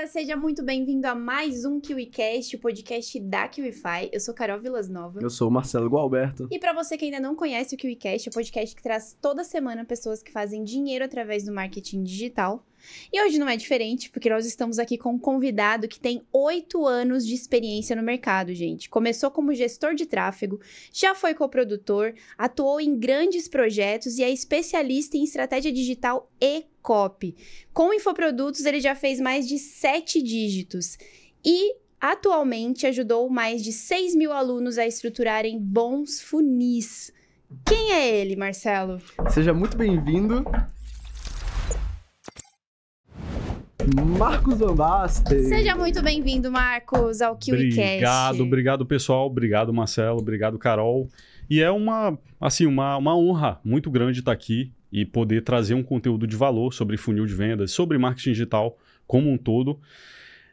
galera, seja muito bem-vindo a mais um KiwiCast, o podcast da KiwiFi. Eu sou Carol Vilas Nova. Eu sou o Marcelo Gualberto. E para você que ainda não conhece o KiwiCast, é o podcast que traz toda semana pessoas que fazem dinheiro através do marketing digital. E hoje não é diferente, porque nós estamos aqui com um convidado que tem oito anos de experiência no mercado, gente. Começou como gestor de tráfego, já foi coprodutor, atuou em grandes projetos e é especialista em estratégia digital e copy. Com infoprodutos, ele já fez mais de sete dígitos e atualmente ajudou mais de 6 mil alunos a estruturarem bons funis. Quem é ele, Marcelo? Seja muito bem-vindo. Marcos Van Basten. Seja muito bem-vindo, Marcos, ao KiwiCast. Obrigado, obrigado, pessoal. Obrigado, Marcelo. Obrigado, Carol. E é uma, assim, uma, uma honra muito grande estar aqui e poder trazer um conteúdo de valor sobre funil de vendas, sobre marketing digital como um todo,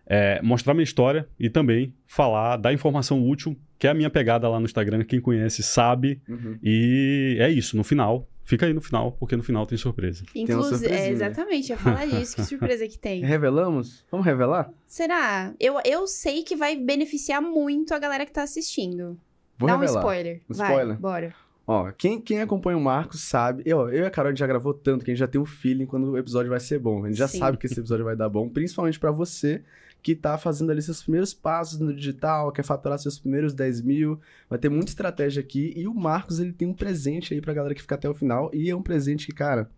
é, mostrar minha história e também falar da informação útil, que é a minha pegada lá no Instagram. Quem conhece sabe. Uhum. E é isso. No final, Fica aí no final, porque no final tem surpresa. Inclusive, é, exatamente, ia falar disso. que surpresa que tem. Revelamos? Vamos revelar? Será? Eu, eu sei que vai beneficiar muito a galera que tá assistindo. Vou Dá revelar. um spoiler. Um spoiler? Vai, bora. Ó, quem, quem acompanha o Marcos sabe. Eu, eu e a Carol a gente já gravou tanto que a gente já tem um feeling quando o episódio vai ser bom. A gente já Sim. sabe que esse episódio vai dar bom, principalmente para você que tá fazendo ali seus primeiros passos no digital, quer faturar seus primeiros 10 mil. Vai ter muita estratégia aqui. E o Marcos, ele tem um presente aí pra galera que fica até o final. E é um presente que, cara,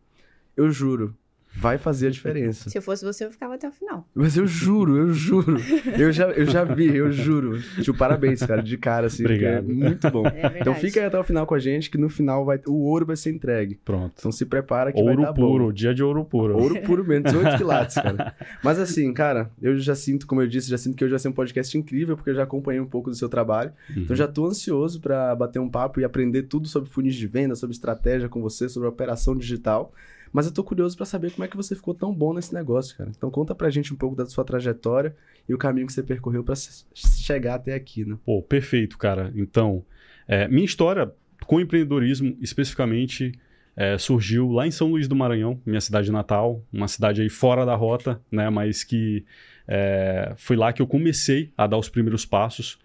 eu juro, vai fazer a diferença. Se eu fosse você, eu ficava até o final. Mas eu juro, eu juro. Eu já, eu já vi, eu juro. Tipo, parabéns, cara, de cara, assim. porque Obrigado. É muito bom. É. Então fica aí até o final com a gente, que no final vai, o ouro vai ser entregue. Pronto. Então se prepara que vai Ouro dar puro, bom. dia de ouro puro. Ouro puro mesmo, 18 quilates, cara. Mas assim, cara, eu já sinto, como eu disse, já sinto que hoje vai ser um podcast incrível, porque eu já acompanhei um pouco do seu trabalho. Uhum. Então já tô ansioso pra bater um papo e aprender tudo sobre funis de venda, sobre estratégia com você, sobre operação digital. Mas eu tô curioso pra saber como é que você ficou tão bom nesse negócio, cara. Então conta pra gente um pouco da sua trajetória e o caminho que você percorreu pra s- chegar até aqui, né? Pô, perfeito, cara. Então, é, minha história com empreendedorismo, especificamente, é, surgiu lá em São Luís do Maranhão, minha cidade natal, uma cidade aí fora da rota, né? Mas que é, foi lá que eu comecei a dar os primeiros passos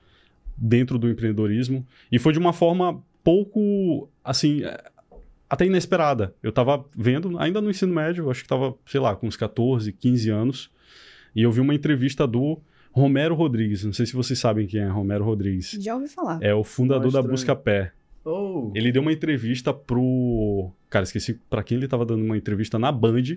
dentro do empreendedorismo e foi de uma forma pouco, assim, é, até inesperada. Eu tava vendo, ainda no ensino médio, acho que tava, sei lá, com uns 14, 15 anos, e eu vi uma entrevista do Romero Rodrigues. Não sei se vocês sabem quem é Romero Rodrigues. Já ouvi falar. É o fundador Não, da estranho. Busca Pé. Oh, Ele deu uma entrevista pro. Cara, esqueci pra quem ele tava dando uma entrevista na Band.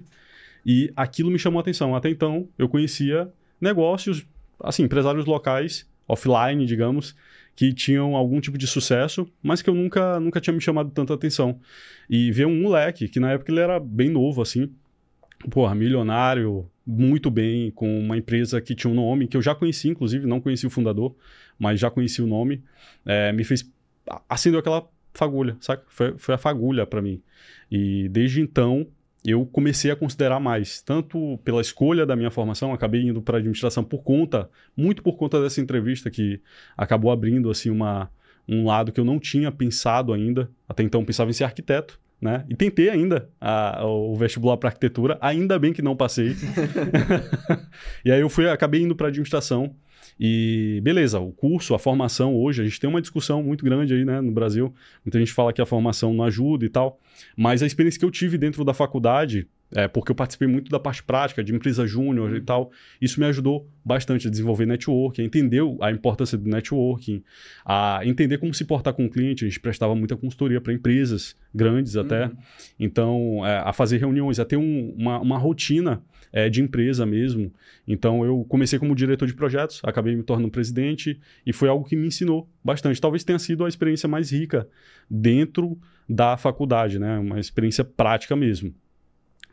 E aquilo me chamou a atenção. Até então, eu conhecia negócios, assim, empresários locais, offline, digamos, que tinham algum tipo de sucesso, mas que eu nunca, nunca tinha me chamado tanta atenção. E ver um moleque, que na época ele era bem novo, assim, porra, milionário, muito bem, com uma empresa que tinha um nome que eu já conheci, inclusive, não conheci o fundador, mas já conheci o nome, é, me fez. acendeu aquela fagulha, saca? Foi, foi a fagulha para mim. E desde então eu comecei a considerar mais, tanto pela escolha da minha formação, acabei indo para administração por conta, muito por conta dessa entrevista que acabou abrindo assim uma um lado que eu não tinha pensado ainda. Até então eu pensava em ser arquiteto, né? E tentei ainda a- o vestibular para arquitetura, ainda bem que não passei. e aí eu fui, acabei indo para administração. E beleza, o curso, a formação hoje, a gente tem uma discussão muito grande aí, né, no Brasil. Muita gente fala que a formação não ajuda e tal. Mas a experiência que eu tive dentro da faculdade, é, porque eu participei muito da parte prática, de empresa júnior e tal, isso me ajudou bastante a desenvolver networking, a entender a importância do networking, a entender como se portar com o cliente. A gente prestava muita consultoria para empresas grandes até. Uhum. Então, é, a fazer reuniões, a ter um- uma, uma rotina é, de empresa mesmo. Então, eu comecei como diretor de projetos, acabei me tornando presidente e foi algo que me ensinou bastante. Talvez tenha sido a experiência mais rica dentro da faculdade, né? Uma experiência prática mesmo.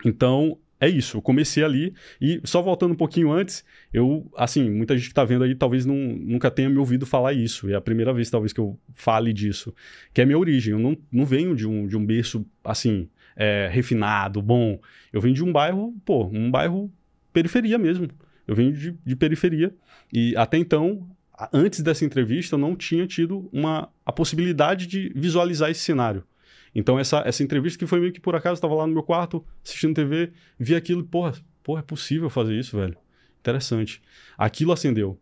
Então, é isso. Eu comecei ali e só voltando um pouquinho antes, eu, assim, muita gente que tá vendo aí talvez não, nunca tenha me ouvido falar isso. É a primeira vez, talvez, que eu fale disso. Que é minha origem. Eu não, não venho de um, de um berço, assim, é, refinado, bom. Eu venho de um bairro, pô, um bairro periferia mesmo. Eu venho de, de periferia. E até então, antes dessa entrevista, eu não tinha tido uma, a possibilidade de visualizar esse cenário. Então, essa, essa entrevista que foi meio que por acaso, estava lá no meu quarto, assistindo TV, vi aquilo, porra, porra, é possível fazer isso, velho. interessante. Aquilo acendeu.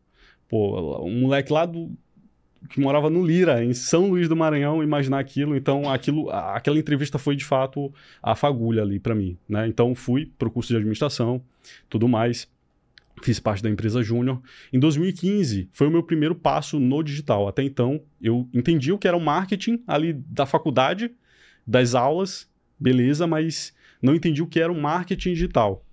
Pô, um moleque lá do que morava no Lira, em São Luís do Maranhão, imaginar aquilo. Então, aquilo, aquela entrevista foi de fato a fagulha ali para mim, né? Então, fui para o curso de administração, tudo mais. Fiz parte da empresa Júnior. Em 2015, foi o meu primeiro passo no digital. Até então, eu entendi o que era o marketing ali da faculdade, das aulas, beleza, mas não entendi o que era o marketing digital.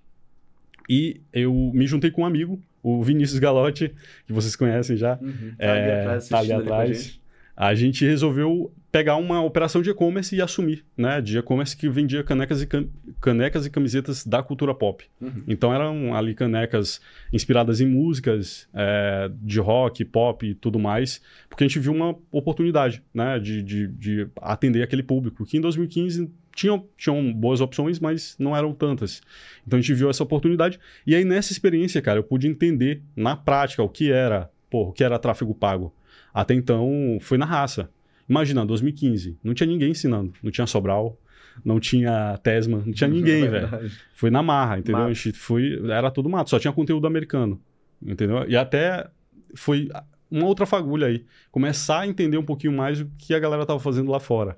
E eu me juntei com um amigo, o Vinícius Galotti, que vocês conhecem já. Uhum. Tá ali atrás. Tá ali atrás. A gente resolveu pegar uma operação de e-commerce e assumir, né? De e-commerce que vendia canecas e, cam canecas e camisetas da cultura pop. Uhum. Então eram ali canecas inspiradas em músicas é, de rock, pop e tudo mais, porque a gente viu uma oportunidade, né? De, de, de atender aquele público, que em 2015 tinham, tinham boas opções, mas não eram tantas. Então a gente viu essa oportunidade. E aí, nessa experiência, cara, eu pude entender na prática o que era, pô, o que era tráfego pago. Até então, foi na raça. Imagina, 2015, não tinha ninguém ensinando. Não tinha Sobral, não tinha Tesma, não tinha ninguém, velho. Foi na marra, entendeu? Mato. Foi, era tudo mato, só tinha conteúdo americano, entendeu? E até foi uma outra fagulha aí, começar a entender um pouquinho mais o que a galera tava fazendo lá fora.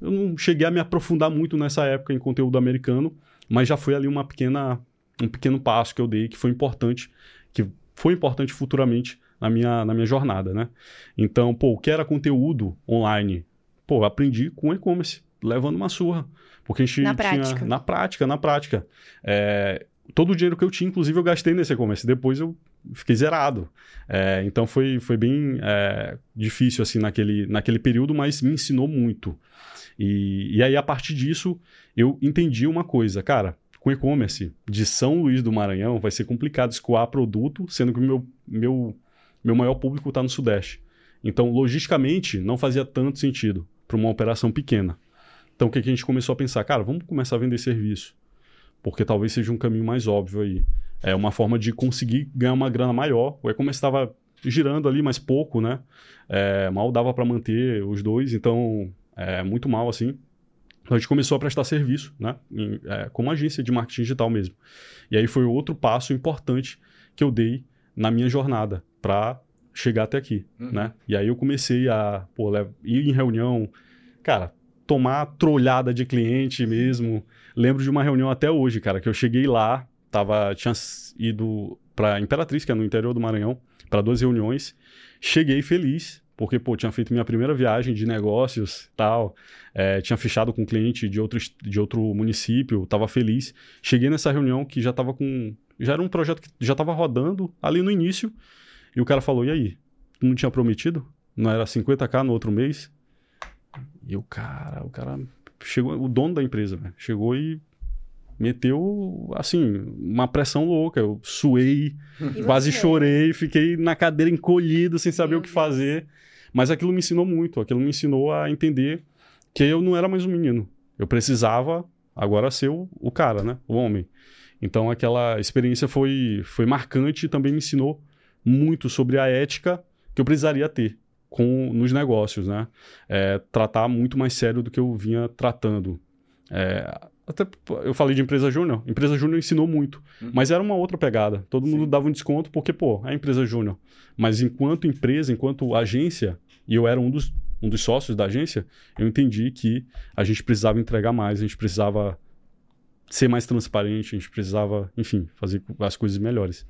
Eu não cheguei a me aprofundar muito nessa época em conteúdo americano, mas já foi ali uma pequena, um pequeno passo que eu dei que foi importante, que foi importante futuramente na minha, na minha jornada, né? Então, pô, o que era conteúdo online? Pô, aprendi com e-commerce, levando uma surra. Porque a gente na tinha... Prática. Na prática, na prática. É, todo o dinheiro que eu tinha, inclusive, eu gastei nesse e-commerce. Depois eu fiquei zerado. É, então foi, foi bem é, difícil assim naquele, naquele período, mas me ensinou muito. E, e aí, a partir disso, eu entendi uma coisa, cara. Com e-commerce de São Luís do Maranhão, vai ser complicado escoar produto, sendo que o meu, meu, meu maior público está no Sudeste. Então, logisticamente, não fazia tanto sentido para uma operação pequena. Então, o que, que a gente começou a pensar? Cara, vamos começar a vender serviço. Porque talvez seja um caminho mais óbvio aí. É uma forma de conseguir ganhar uma grana maior. O e-commerce estava girando ali, mas pouco, né? É, mal dava para manter os dois, então é, muito mal assim. Então a gente começou a prestar serviço, né? Em, é, como agência de marketing digital mesmo. E aí foi outro passo importante que eu dei na minha jornada para chegar até aqui, uhum. né? E aí eu comecei a pô, ir em reunião, cara, tomar trolhada de cliente mesmo. Lembro de uma reunião até hoje, cara, que eu cheguei lá, tava, tinha ido para Imperatriz, que é no interior do Maranhão, para duas reuniões. Cheguei feliz, porque, pô, tinha feito minha primeira viagem de negócios tal, é, tinha fechado com um cliente de outro, de outro município, estava feliz. Cheguei nessa reunião que já estava com. Já era um projeto que já estava rodando ali no início, e o cara falou: e aí? Tu não tinha prometido? Não era 50k no outro mês? E o cara, o cara chegou, o dono da empresa, véio, chegou e meteu, assim, uma pressão louca. Eu suei, quase chorei, fiquei na cadeira encolhido, sem saber Meu o que Deus. fazer. Mas aquilo me ensinou muito, aquilo me ensinou a entender que eu não era mais um menino. Eu precisava agora ser o, o cara, né? O homem. Então aquela experiência foi, foi marcante e também me ensinou muito sobre a ética que eu precisaria ter com nos negócios, né? É, tratar muito mais sério do que eu vinha tratando. É, até eu falei de empresa júnior, empresa júnior ensinou muito, uhum. mas era uma outra pegada. Todo Sim. mundo dava um desconto porque, pô, é empresa júnior. Mas enquanto empresa, enquanto agência, e eu era um dos, um dos sócios da agência, eu entendi que a gente precisava entregar mais, a gente precisava ser mais transparente, a gente precisava, enfim, fazer as coisas melhores.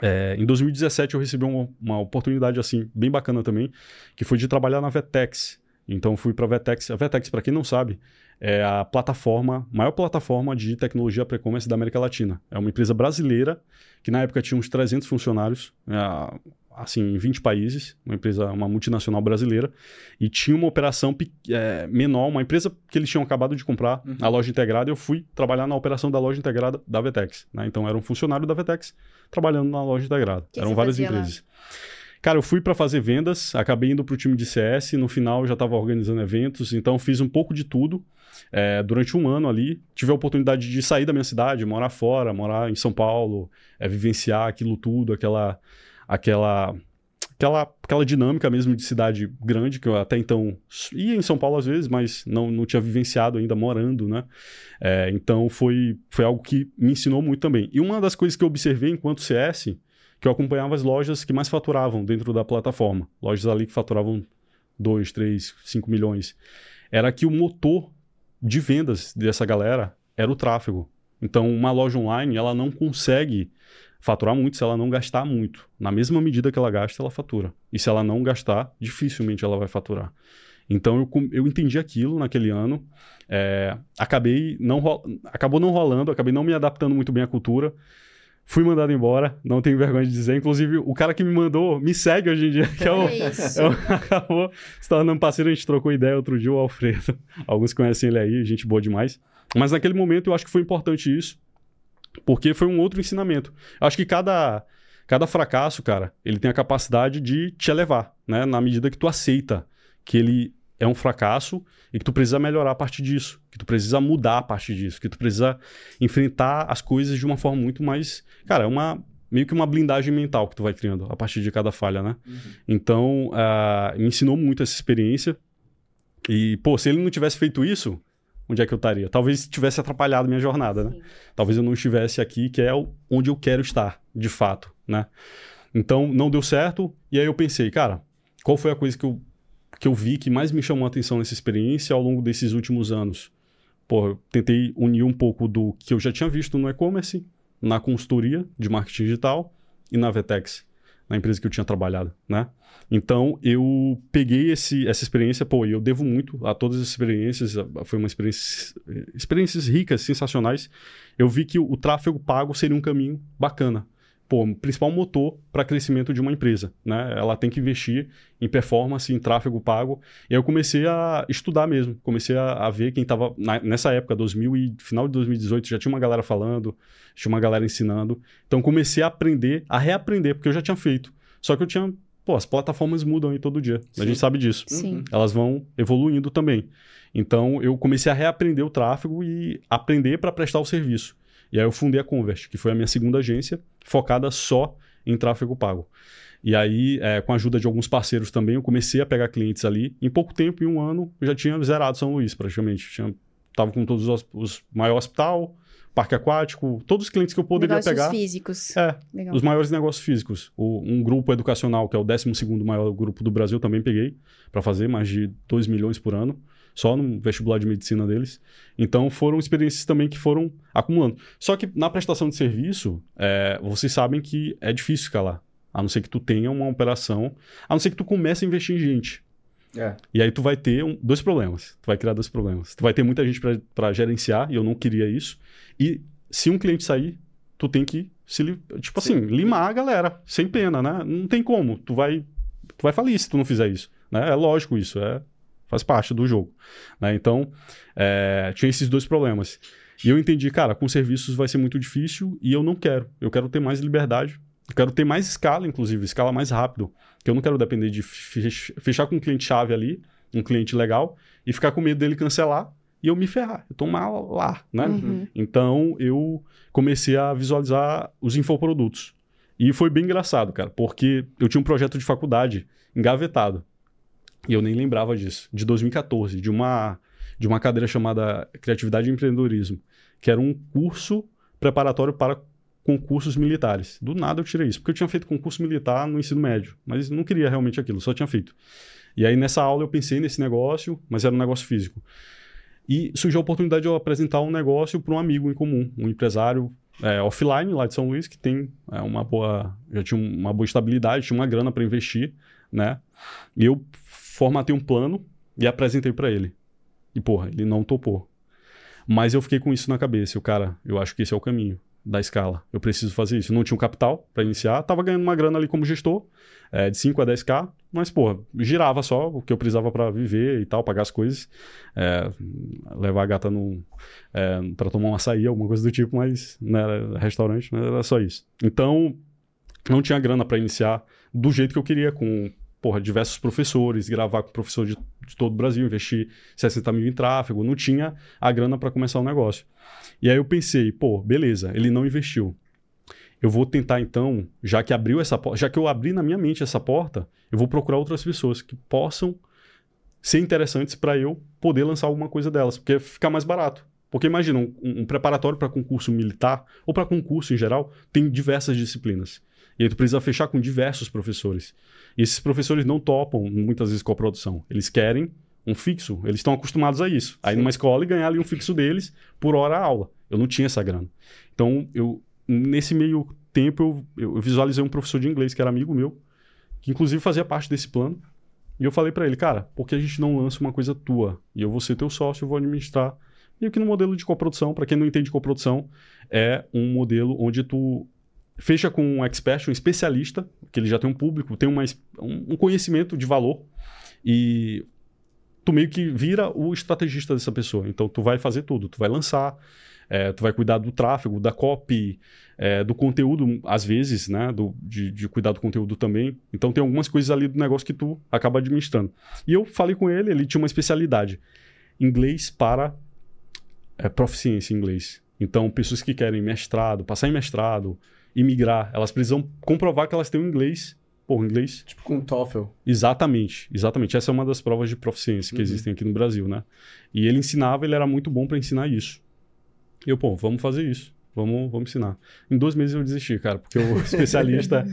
É, em 2017 eu recebi uma, uma, oportunidade assim bem bacana também, que foi de trabalhar na Vetex. Então fui para a Vetex. A Vetex, para quem não sabe, é a plataforma, maior plataforma de tecnologia e-commerce da América Latina. É uma empresa brasileira que na época tinha uns 300 funcionários, é, assim, em 20 países, uma empresa, uma multinacional brasileira, e tinha uma operação é, menor, uma empresa que eles tinham acabado de comprar, uhum. a loja integrada, eu fui trabalhar na operação da loja integrada da Vetex. Né? Então era um funcionário da Vetex trabalhando na loja integrada. Que Eram várias empresas. Lá? Cara, eu fui para fazer vendas, acabei indo para o time de CS, no final eu já estava organizando eventos, então fiz um pouco de tudo. É, durante um ano ali, tive a oportunidade de sair da minha cidade, morar fora, morar em São Paulo, é, vivenciar aquilo tudo, aquela, aquela aquela, aquela dinâmica mesmo de cidade grande, que eu até então ia em São Paulo às vezes, mas não, não tinha vivenciado ainda morando, né? É, então foi, foi algo que me ensinou muito também. E uma das coisas que eu observei enquanto CS, que eu acompanhava as lojas que mais faturavam dentro da plataforma, lojas ali que faturavam 2, 3, 5 milhões, era que o motor de vendas dessa galera era o tráfego. Então, uma loja online, ela não consegue faturar muito se ela não gastar muito. Na mesma medida que ela gasta, ela fatura. E se ela não gastar, dificilmente ela vai faturar. Então eu, eu entendi aquilo naquele ano. É, acabei não acabou não rolando, acabei não me adaptando muito bem à cultura. Fui mandado embora, não tenho vergonha de dizer. Inclusive, o cara que me mandou me segue hoje em dia, que é o. É isso. É acabou se tornando parceiro, a gente trocou ideia outro dia, o Alfredo. Alguns conhecem ele aí, gente boa demais. Mas naquele momento eu acho que foi importante isso. Porque foi um outro ensinamento. Acho que cada, cada fracasso, cara, ele tem a capacidade de te elevar, né? Na medida que tu aceita que ele é um fracasso e que tu precisa melhorar a partir disso, que tu precisa mudar a partir disso, que tu precisa enfrentar as coisas de uma forma muito mais, cara, é uma meio que uma blindagem mental que tu vai criando a partir de cada falha, né? Uhum. Então, uh, me ensinou muito essa experiência. E, pô, se ele não tivesse feito isso, onde é que eu estaria? Talvez tivesse atrapalhado minha jornada, né? Sim. Talvez eu não estivesse aqui, que é onde eu quero estar, de fato, né? Então, não deu certo, e aí eu pensei, cara, qual foi a coisa que eu, que eu vi que mais me chamou a atenção nessa experiência ao longo desses últimos anos? Pô, eu tentei unir um pouco do que eu já tinha visto no e-commerce, na consultoria de marketing digital e na Vetex na empresa que eu tinha trabalhado, né? Então, eu peguei esse, essa experiência, pô, e eu devo muito a todas as experiências, foi uma experiência, experiências ricas, sensacionais. Eu vi que o, o tráfego pago seria um caminho bacana pô, principal motor para crescimento de uma empresa, né? Ela tem que investir em performance, em tráfego pago. E aí eu comecei a estudar mesmo, comecei a, a ver quem estava nessa época, 2000 e final de 2018, já tinha uma galera falando, tinha uma galera ensinando. Então comecei a aprender, a reaprender, porque eu já tinha feito. Só que eu tinha, pô, as plataformas mudam aí todo dia. Sim. A gente sabe disso. Sim. Elas vão evoluindo também. Então eu comecei a reaprender o tráfego e aprender para prestar o serviço. E aí eu fundei a Convert, que foi a minha segunda agência, focada só em tráfego pago. E aí, é, com a ajuda de alguns parceiros também, eu comecei a pegar clientes ali. Em pouco tempo, em um ano, eu já tinha zerado São Luís, praticamente. Tinha, tava com todos os, os maior hospital, parque aquático, todos os clientes que eu poderia negócios pegar. físicos. É, Legal. os maiores negócios físicos. O, um grupo educacional, que é o 12 maior grupo do Brasil, também peguei para fazer mais de 2 milhões por ano só no vestibular de medicina deles. Então foram experiências também que foram acumulando. Só que na prestação de serviço, é, vocês sabem que é difícil escalar. A não ser que tu tenha uma operação, a não ser que tu comece a investir em gente. É. E aí tu vai ter um, dois problemas. Tu vai criar dois problemas. Tu vai ter muita gente para gerenciar, e eu não queria isso. E se um cliente sair, tu tem que se tipo Sim. assim, limar a galera, sem pena, né? Não tem como. Tu vai tu vai falir se tu não fizer isso, né? É lógico isso, é faz parte do jogo. Né? Então, é, tinha esses dois problemas. E eu entendi, cara, com serviços vai ser muito difícil e eu não quero. Eu quero ter mais liberdade. Eu quero ter mais escala, inclusive, escala mais rápido. Que eu não quero depender de fechar com um cliente-chave ali, um cliente legal, e ficar com medo dele cancelar e eu me ferrar, eu tomar lá, né? Uhum. Então, eu comecei a visualizar os infoprodutos. E foi bem engraçado, cara, porque eu tinha um projeto de faculdade engavetado. E eu nem lembrava disso, de 2014, de uma, de uma cadeira chamada Criatividade e Empreendedorismo, que era um curso preparatório para concursos militares. Do nada eu tirei isso, porque eu tinha feito concurso militar no ensino médio, mas não queria realmente aquilo, só tinha feito. E aí nessa aula eu pensei nesse negócio, mas era um negócio físico. E surgiu a oportunidade de eu apresentar um negócio para um amigo em comum, um empresário é, offline lá de São Luís, que tem é, uma boa. já tinha uma boa estabilidade, tinha uma grana para investir, né? E eu formatei um plano e apresentei para ele. E, porra, ele não topou. Mas eu fiquei com isso na cabeça. O cara, eu acho que esse é o caminho da escala. Eu preciso fazer isso. Não tinha um capital para iniciar. Tava ganhando uma grana ali como gestor, é, de 5 a 10k. Mas, porra, girava só o que eu precisava para viver e tal, pagar as coisas. É, levar a gata é, para tomar um açaí, alguma coisa do tipo, mas não era restaurante, era só isso. Então, não tinha grana para iniciar do jeito que eu queria, com porra, diversos professores, gravar com professor de, de todo o Brasil, investir 60 mil em tráfego, não tinha a grana para começar o negócio. E aí eu pensei, pô, beleza, ele não investiu. eu vou tentar então, já que abriu essa porta, já que eu abri na minha mente essa porta, eu vou procurar outras pessoas que possam ser interessantes para eu poder lançar alguma coisa delas, porque fica mais barato. Porque imagina, um, um preparatório para concurso militar, ou para concurso em geral, tem diversas disciplinas. E aí tu precisa fechar com diversos professores. E esses professores não topam, muitas vezes, com a produção. Eles querem um fixo, eles estão acostumados a isso. Aí numa escola e ganhar ali um fixo deles por hora aula. Eu não tinha essa grana. Então, eu nesse meio tempo, eu, eu visualizei um professor de inglês que era amigo meu, que inclusive fazia parte desse plano. E eu falei para ele, cara, por que a gente não lança uma coisa tua? E eu vou ser teu sócio, eu vou administrar. E aqui no modelo de coprodução, para quem não entende coprodução, é um modelo onde tu fecha com um expert, um especialista, que ele já tem um público, tem uma, um conhecimento de valor, e tu meio que vira o estrategista dessa pessoa. Então tu vai fazer tudo, tu vai lançar, é, tu vai cuidar do tráfego, da copy, é, do conteúdo, às vezes, né? Do, de, de, cuidar do conteúdo também. Então tem algumas coisas ali do negócio que tu acaba administrando. E eu falei com ele, ele tinha uma especialidade. Inglês para é, proficiência em inglês. Então, pessoas que querem mestrado, passar em mestrado, imigrar, elas precisam comprovar que elas têm o inglês Pô, inglês. Tipo com TOEFL. Exatamente, exatamente. Essa é uma das provas de proficiência que uhum. existem aqui no Brasil, né? E ele ensinava, ele era muito bom para ensinar isso. E eu, pô, vamos fazer isso. Vamos, vamos ensinar. Em dois meses eu desisti, cara, porque o especialista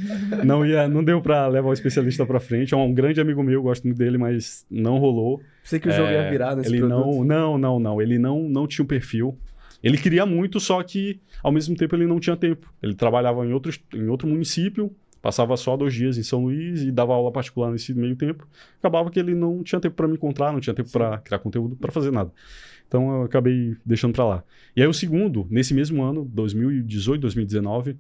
não ia, não deu para levar o especialista para frente. É um grande amigo meu, gosto muito dele, mas não rolou. Sei que o jogo é, ia virar nesse ele produto. não, não, não, não. Ele não, não tinha um perfil. Ele queria muito, só que ao mesmo tempo ele não tinha tempo. Ele trabalhava em outro, em outro município, passava só dois dias em São Luís e dava aula particular nesse meio tempo. Acabava que ele não tinha tempo para me encontrar, não tinha tempo para criar conteúdo, para fazer nada. Então eu acabei deixando para lá. E aí o segundo, nesse mesmo ano, 2018, 2019,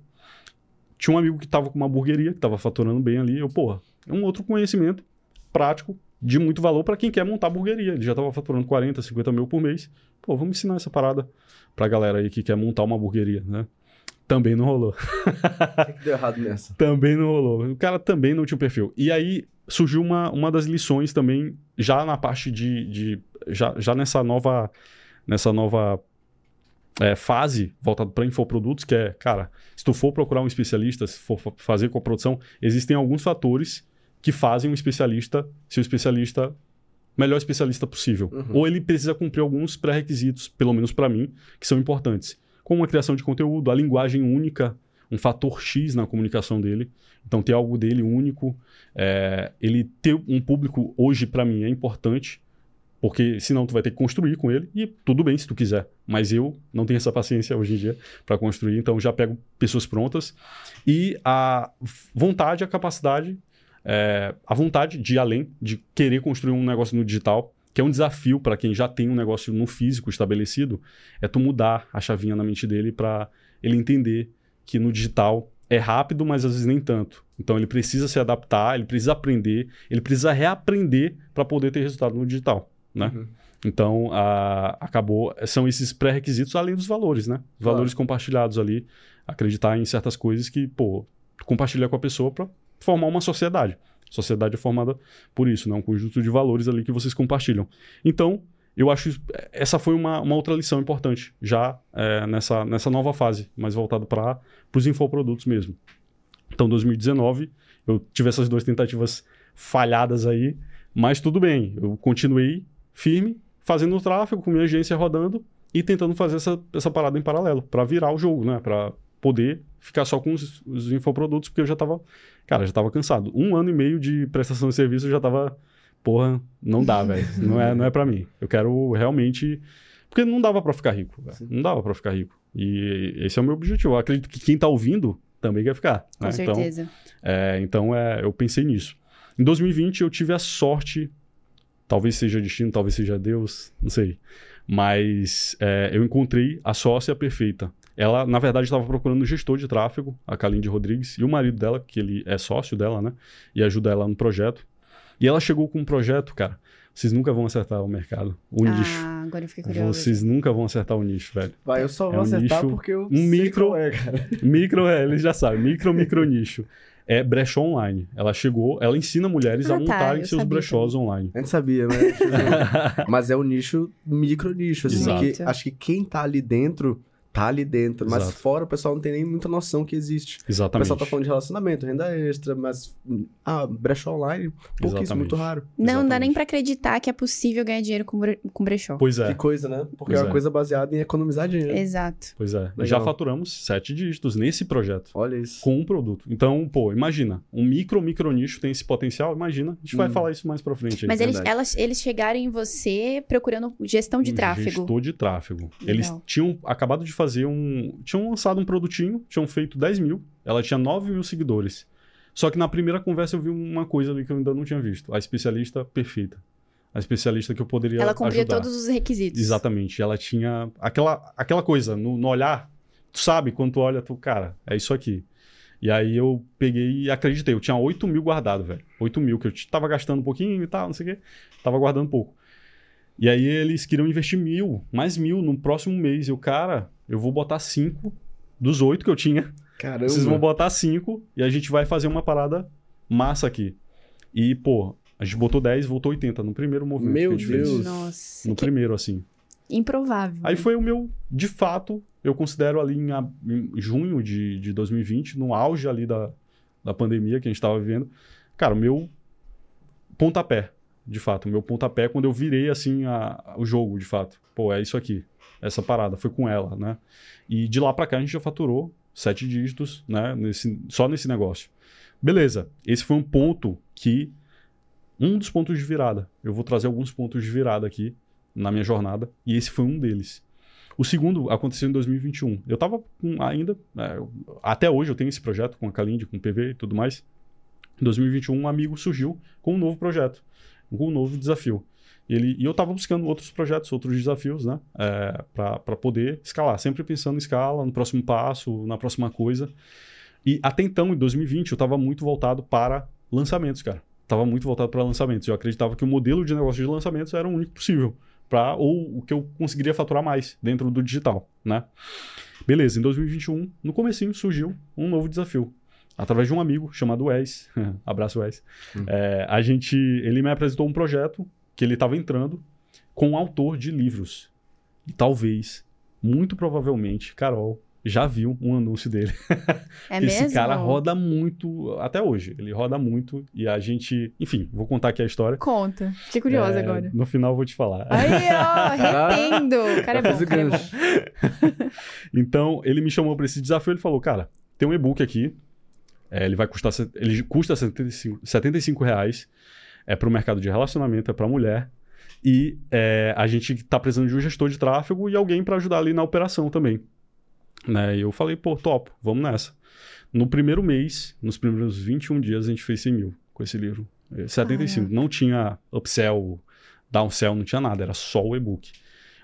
tinha um amigo que estava com uma hamburgueria, que estava faturando bem ali. Eu, porra, é um outro conhecimento prático de muito valor para quem quer montar hamburgueria. Ele já estava faturando 40, 50 mil por mês. Pô, vamos ensinar essa parada para a galera aí que quer montar uma hamburgueria, né? Também não rolou. O que, que deu errado nessa? também não rolou. O cara também não tinha um perfil. E aí surgiu uma, uma das lições também, já na parte de. de já, já nessa nova. Nessa nova é, fase voltada para infoprodutos, que é, cara, se tu for procurar um especialista, se for fazer com a produção, existem alguns fatores que fazem um especialista ser o especialista melhor especialista possível. Uhum. Ou ele precisa cumprir alguns pré-requisitos, pelo menos para mim, que são importantes como a criação de conteúdo, a linguagem única, um fator X na comunicação dele. Então, ter algo dele único. É, ele ter um público, hoje, para mim, é importante, porque senão tu vai ter que construir com ele. E tudo bem se tu quiser, mas eu não tenho essa paciência hoje em dia para construir, então já pego pessoas prontas. E a vontade, a capacidade, é, a vontade de ir além, de querer construir um negócio no digital que é um desafio para quem já tem um negócio no físico estabelecido, é tu mudar a chavinha na mente dele para ele entender que no digital é rápido, mas às vezes nem tanto. Então ele precisa se adaptar, ele precisa aprender, ele precisa reaprender para poder ter resultado no digital, né? Uhum. Então, a, acabou. São esses pré-requisitos além dos valores, né? Os claro. valores compartilhados ali. Acreditar em certas coisas que, pô, compartilhar com a pessoa para formar uma sociedade. Sociedade é formada por isso, né? um conjunto de valores ali que vocês compartilham. Então, eu acho essa foi uma, uma outra lição importante já é, nessa, nessa nova fase, mais voltado para os infoprodutos mesmo. Então, 2019, eu tive essas duas tentativas falhadas aí, mas tudo bem, eu continuei firme, fazendo o tráfego com minha agência rodando e tentando fazer essa, essa parada em paralelo, para virar o jogo, né? Para poder ficar só com os, os infoprodutos, porque eu já estava Cara, já tava cansado. Um ano e meio de prestação de serviço eu já tava. Porra, não dá, velho. Não é, não é para mim. Eu quero realmente. Porque não dava para ficar rico. Não dava para ficar rico. E esse é o meu objetivo. Eu acredito que quem tá ouvindo também quer ficar. Com né? certeza. Então, é, então é, eu pensei nisso. Em 2020 eu tive a sorte, talvez seja destino, talvez seja Deus, não sei. Mas é, eu encontrei a sócia perfeita. Ela, na verdade, estava procurando um gestor de tráfego, a Kalinde Rodrigues, e o marido dela, que ele é sócio dela, né? E ajuda ela no projeto. E ela chegou com um projeto, cara. Vocês nunca vão acertar o mercado, o ah, nicho. agora eu fiquei curioso. Vocês nunca vão acertar o nicho, velho. Vai, eu só vou é um acertar nicho, porque eu um micro, é, cara. Micro, é, eles já sabem. Micro, micro nicho. É brechó online. Ela chegou, ela ensina mulheres ah, a tá, montarem tá, seus brechós também. online. A gente sabia, mas... mas é um nicho, micro nicho, assim. Exato. Que, acho que quem tá ali dentro tá ali dentro. Mas Exato. fora o pessoal não tem nem muita noção que existe. O Exatamente. pessoal tá falando de relacionamento, renda extra, mas. Ah, brechó online, pouquíssimo, muito raro. Não dá Exatamente. nem pra acreditar que é possível ganhar dinheiro com, bre- com brechó. Pois é. Que coisa, né? Porque Pois é uma é. coisa baseada em economizar dinheiro. Exato. Pois é. Legal. Já faturamos sete dígitos nesse projeto. Olha isso. Com um produto. Então, pô, imagina. Um micro, micro nicho tem esse potencial. Imagina. A gente vai Hum. falar isso mais pra frente. aí. Mas eles, elas, eles chegaram em você procurando gestão de Um tráfego. Gestor de tráfego. Legal. Eles tinham acabado de fazer um. Tinham lançado um produtinho, tinham feito 10 mil. Ela tinha 9 mil seguidores. Só que na primeira conversa eu vi uma coisa ali que eu ainda não tinha visto. A especialista perfeita. A especialista que eu poderia. Ela cumpria ajudar. todos os requisitos. Exatamente. Ela tinha aquela, aquela coisa no, no olhar. Tu sabe, quando tu olha, tu, cara, é isso aqui. E aí eu peguei e acreditei. Eu tinha 8 mil guardado, velho. 8 mil, que eu tava gastando um pouquinho e tal, não sei o quê. Tava guardando pouco. E aí eles queriam investir mil, mais mil no próximo mês. Eu, cara, eu vou botar cinco dos oito que eu tinha. Caramba. Vocês vão botar cinco e a gente vai fazer uma parada massa aqui. E, pô, a gente botou 10, voltou 80 no primeiro movimento Meu que a gente Deus. fez. Nossa. No que primeiro, assim. improvável. Aí foi o meu, de fato, eu considero ali em, em junho de, de 2020, no auge ali da, da pandemia que a gente estava vivendo. Cara, o meu pontapé, de fato, meu pontapé quando eu virei assim a- o jogo, de fato. Pô, é isso aqui, essa parada, foi com ela, né? E de lá pra cá a gente já faturou sete dígitos, né? Nesse, só nesse negócio. Beleza, esse foi um ponto que. Um dos pontos de virada. Eu vou trazer alguns pontos de virada aqui na minha jornada, e esse foi um deles. O segundo aconteceu em 2021. Eu tava com ainda, é, até hoje eu tenho esse projeto com a Kalindi, com o PV e tudo mais. Em 2021, um amigo surgiu com um novo projeto, um novo desafio. Ele, e eu tava buscando outros projetos, outros desafios, né? É, para poder escalar. Sempre pensando em escala, no próximo passo, na próxima coisa. E até então, em 2020, eu tava muito voltado para lançamentos, cara. Tava muito voltado para lançamentos. Eu acreditava que o modelo de negócio de lançamentos era o único possível para ou o que eu conseguiria faturar mais dentro do digital, né? Beleza, em 2021, no comecinho surgiu um novo desafio. Através de um amigo chamado Wes, abraço Wes, Hum. É, a gente, ele me apresentou um projeto que ele estava entrando com um autor de livros. E talvez, muito provavelmente, Carol já viu um anúncio dele. É Porque mesmo? Esse cara roda muito, até hoje, ele roda muito e a gente, enfim, vou contar aqui a história. Conta. Fiquei curiosa É, agora. No final eu vou te falar. Aí, ó, retendo. O cara é bom, cara é bom. Então, ele me chamou para esse desafio, ele falou, cara, tem um e-book aqui, é, ele vai custar, ele custa 75, 75 reais, é para o mercado de relacionamento, é para mulher, e é, a gente tá precisando de um gestor de tráfego e alguém para ajudar ali na operação também. Né? E eu falei, pô, top, vamos nessa. No primeiro mês, nos primeiros 21 dias, a gente fez 100 mil com esse livro. É, 75. Não tinha upsell, downsell, não tinha nada, era só o e-book.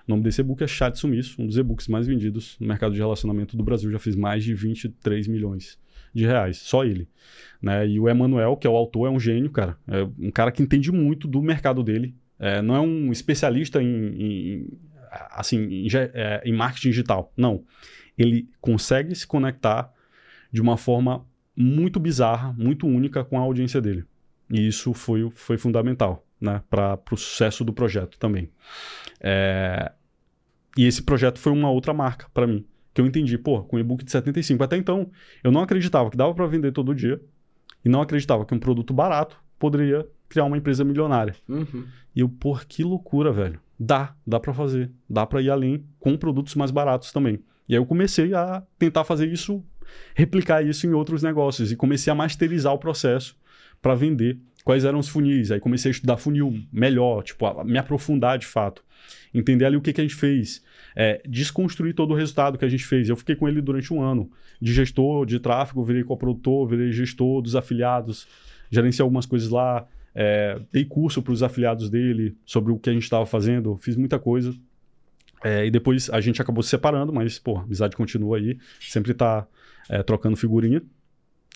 O nome desse e-book é Chat Sumiço, um dos e-books mais vendidos no mercado de relacionamento do Brasil. Já fez mais de 23 milhões de reais, só ele. Né? E o Emanuel, que é o autor, é um gênio, cara. É um cara que entende muito do mercado dele. É, não é um especialista em, em- assim, em, é, em marketing digital. Não. Ele consegue se conectar de uma forma muito bizarra, muito única com a audiência dele. E isso foi, foi fundamental né, para o sucesso do projeto também. É, e esse projeto foi uma outra marca para mim. Que eu entendi, pô, com e-book de 75. Até então, eu não acreditava que dava para vender todo dia. E não acreditava que um produto barato poderia criar uma empresa milionária. Uhum. E eu, pô, que loucura, velho. Dá, dá para fazer. Dá para ir além com produtos mais baratos também. E aí eu comecei a tentar fazer isso, replicar isso em outros negócios. E comecei a masterizar o processo para vender quais eram os funis. Aí comecei a estudar funil melhor, tipo, a me aprofundar de fato. Entender ali o que, que a gente fez. É, desconstruir todo o resultado que a gente fez. Eu fiquei com ele durante um ano. De gestor de tráfego, virei coprodutor, virei gestor dos afiliados, gerenciei algumas coisas lá. É, dei curso para os afiliados dele sobre o que a gente estava fazendo, fiz muita coisa. É, e depois a gente acabou se separando, mas, pô, a amizade continua aí, sempre tá é, trocando figurinha.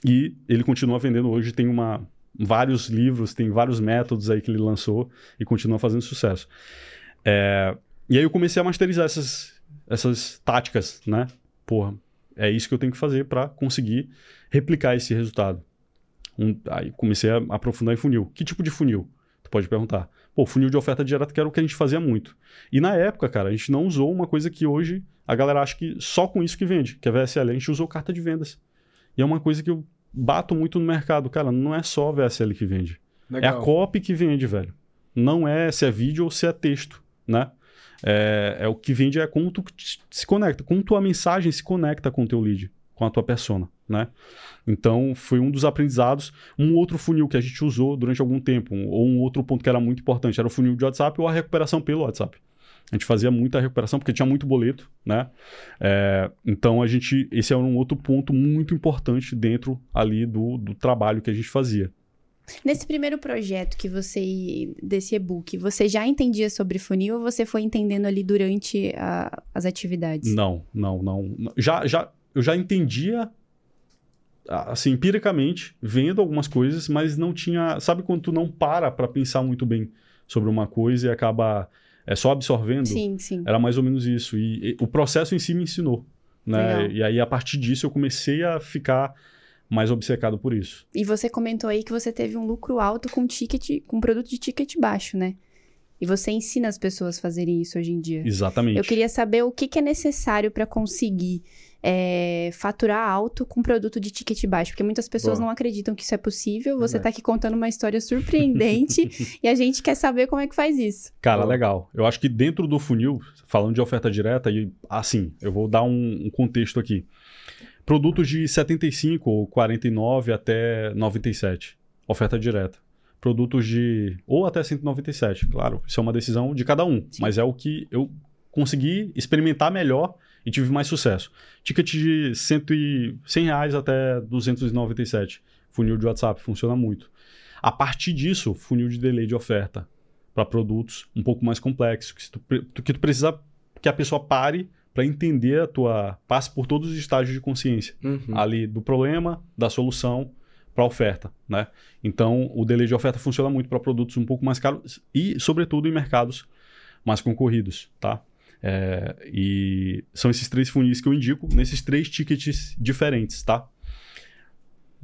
E ele continua vendendo hoje, tem uma, vários livros, tem vários métodos aí que ele lançou e continua fazendo sucesso. É, e aí eu comecei a masterizar essas, essas táticas, né? Porra, é isso que eu tenho que fazer para conseguir replicar esse resultado. Um- aí comecei a aprofundar em funil. Que tipo de funil? Tu pode perguntar. Pô, funil de oferta direta que era o que a gente fazia muito. E na época, cara, a gente não usou uma coisa que hoje a galera acha que só com isso que vende, que é VSL. A gente usou carta de vendas. E é uma coisa que eu bato muito no mercado. Cara, não é só VSL que vende. Legal. É a copy que vende, velho. Não é se é vídeo ou se é texto, né? É, é o que vende é como tu se conecta, como tua mensagem se conecta com o teu lead, com a tua persona, né? Então, foi um dos aprendizados. Um outro funil que a gente usou durante algum tempo, ou um outro ponto que era muito importante, era o funil de WhatsApp ou a recuperação pelo WhatsApp. A gente fazia muita recuperação porque tinha muito boleto, né? É, então a gente, esse é um outro ponto muito importante dentro ali do, do trabalho que a gente fazia. Nesse primeiro projeto que você, desse e-book, você já entendia sobre funil ou você foi entendendo ali durante a- as atividades? Não, não, não. Já, já, eu já entendia, assim, empiricamente, vendo algumas coisas, mas não tinha. Sabe quando tu não para para pensar muito bem sobre uma coisa e acaba é, só absorvendo? Sim, sim. Era mais ou menos isso. E, e o processo em si me ensinou. Né? Legal. E aí, a partir disso, eu comecei a ficar mais obcecado por isso. E você comentou aí que você teve um lucro alto com ticket, com produto de ticket baixo, né? E você ensina as pessoas a fazerem isso hoje em dia. Exatamente. Eu queria saber o que, que é necessário para conseguir é, faturar alto com produto de ticket baixo, porque muitas pessoas Boa. não acreditam que isso é possível. Você Verdade. tá aqui contando uma história surpreendente e a gente quer saber como é que faz isso. Cara, Boa. legal. Eu acho que dentro do funil, falando de oferta direta, e assim, eu vou dar um, um contexto aqui. Produtos de 75 ou 49 até 97, oferta direta. Produtos de. ou até 197, claro. Isso é uma decisão de cada um, Sim. mas é o que eu consegui experimentar melhor e tive mais sucesso. Ticket de 100, e- 100 reais até 297. Funil de WhatsApp funciona muito. A partir disso, funil de delay de oferta para produtos um pouco mais complexos, que, tu- que tu precisa que a pessoa pare para entender a tua. passe por todos os estágios de consciência Uhum. ali do problema, da solução para a oferta, né? Então, o delay de oferta funciona muito para produtos um pouco mais caros e, sobretudo, em mercados mais concorridos, tá? É, e são esses três funis que eu indico nesses três tickets diferentes, tá?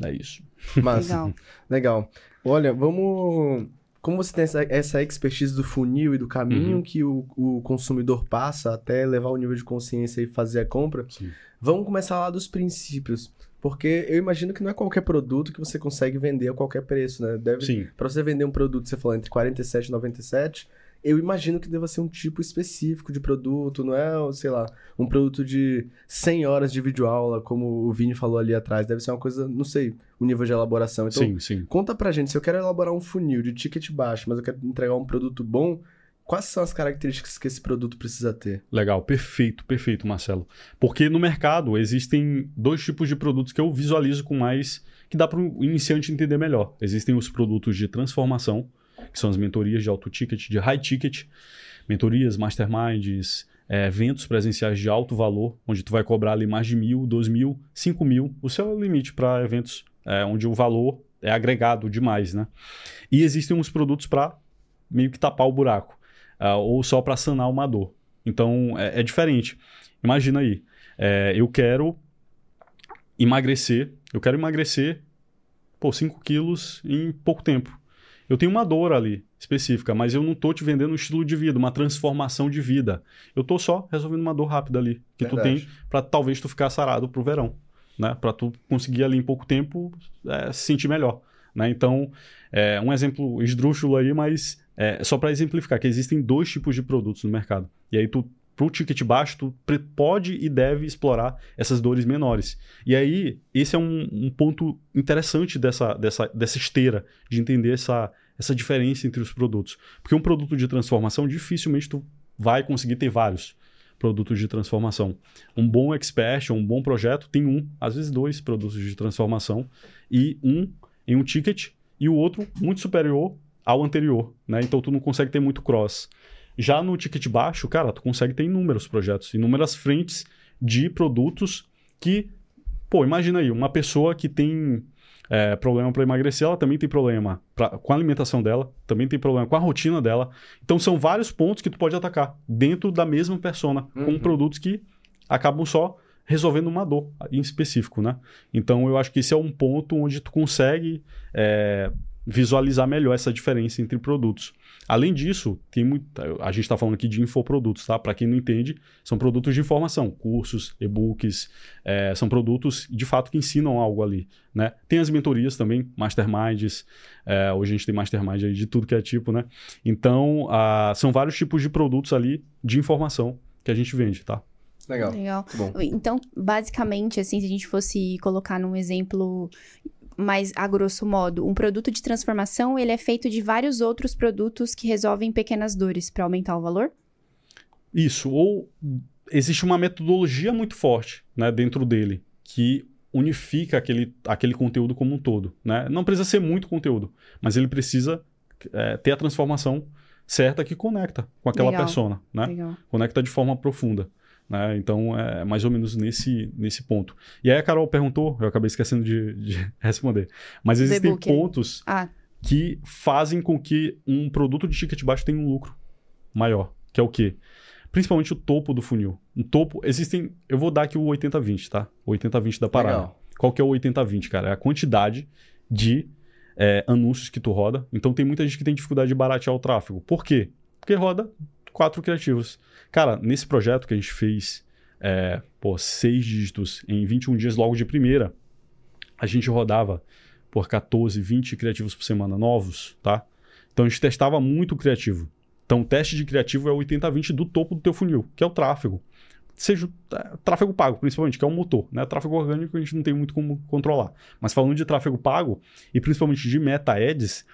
É isso. Massa. Legal. Legal. Olha, vamos. Como você tem essa, essa expertise do funil e do caminho Uhum. que o, o consumidor passa até levar o nível de consciência e fazer a compra, Sim. vamos começar lá dos princípios. Porque eu imagino que não é qualquer produto que você consegue vender a qualquer preço, né? Deve, Sim. Pra você vender um produto, você falou entre 47 e 97, eu imagino que deva ser um tipo específico de produto, não é, sei lá, um produto de 100 horas de videoaula, como o Vini falou ali atrás. Deve ser uma coisa, não sei, o nível de elaboração. Então, sim, sim. conta pra gente, se eu quero elaborar um funil de ticket baixo, mas eu quero entregar um produto bom, quais são as características que esse produto precisa ter? Legal, perfeito, perfeito, Marcelo. Porque no mercado existem dois tipos de produtos que eu visualizo com mais. que dá para o iniciante entender melhor. Existem os produtos de transformação, que são as mentorias de alto ticket, de high ticket, mentorias, masterminds, é, eventos presenciais de alto valor, onde tu vai cobrar ali mais de mil, dois mil, cinco mil, o seu limite para eventos é, onde o valor é agregado demais, né? E existem uns produtos para meio que tapar o buraco, ah, ou só para sanar uma dor. Então é, é diferente. Imagina aí, é, eu quero emagrecer, eu quero emagrecer, pô, 5 quilos em pouco tempo. Eu tenho uma dor ali específica, mas eu não tô te vendendo um estilo de vida, uma transformação de vida. Eu tô só resolvendo uma dor rápida ali que tu Verdade. tem para talvez tu ficar sarado pro verão, né? Para tu conseguir ali em pouco tempo é, se sentir melhor, né? Então, é um exemplo esdrúxulo aí, mas é só para exemplificar que existem dois tipos de produtos no mercado. E aí tu pro ticket baixo, tu pode e deve explorar essas dores menores. E aí, esse é um, um ponto interessante dessa, dessa, dessa esteira, de entender essa, essa diferença entre os produtos. Porque um produto de transformação, dificilmente tu vai conseguir ter vários produtos de transformação. Um bom expert, um bom projeto, tem um, às vezes dois produtos de transformação, e um em um ticket, e o outro muito superior ao anterior. Né? Então, tu não consegue ter muito cross. Já no ticket baixo, cara, tu consegue ter inúmeros projetos, inúmeras frentes de produtos que, pô, imagina aí, uma pessoa que tem é, problema para emagrecer, ela também tem problema pra, com a alimentação dela, também tem problema com a rotina dela. Então são vários pontos que tu pode atacar dentro da mesma persona, com Uhum. produtos que acabam só resolvendo uma dor em específico, né? Então eu acho que esse é um ponto onde tu consegue é, visualizar melhor essa diferença entre produtos. Além disso, tem muito, a gente está falando aqui de infoprodutos, tá? Para quem não entende, são produtos de informação, cursos, e-books, é, são produtos de fato que ensinam algo ali, né? Tem as mentorias também, masterminds, é, hoje a gente tem mastermind aí de tudo que é tipo, né? Então, a, são vários tipos de produtos ali de informação que a gente vende, tá? Legal. Legal. Bom. Então, basicamente, assim, se a gente fosse colocar num exemplo mais a grosso modo, um produto de transformação, ele é feito de vários outros produtos que resolvem pequenas dores para aumentar o valor? Isso, ou existe uma metodologia muito forte né, dentro dele que unifica aquele, aquele conteúdo como um todo. Né? Não precisa ser muito conteúdo, mas ele precisa é, ter a transformação certa que conecta com aquela Legal. persona, né? Legal. Conecta de forma profunda. Né? Então, é mais ou menos nesse, nesse ponto. E aí a Carol perguntou, eu acabei esquecendo de, de responder. Mas existem pontos Ah, que fazem com que um produto de ticket baixo tenha um lucro maior, que é o quê? Principalmente o topo do funil. Um topo, existem, eu vou dar aqui o 80-20, tá? O 80-20 da parada. Legal. Qual que é o 80-20, cara? É a quantidade de é, anúncios que tu roda. Então tem muita gente que tem dificuldade de baratear o tráfego. Por quê? Porque roda quatro criativos. Cara, nesse projeto que a gente fez, é, pô, seis dígitos em 21 dias logo de primeira, a gente rodava por 14, 20 criativos por semana novos, tá? Então a gente testava muito criativo. Então o teste de criativo é o 80-20 do topo do teu funil, que é o tráfego. Seja é, tráfego pago, principalmente, que é o motor. Né? Tráfego orgânico a gente não tem muito como controlar. Mas falando de tráfego pago, e principalmente de meta ads,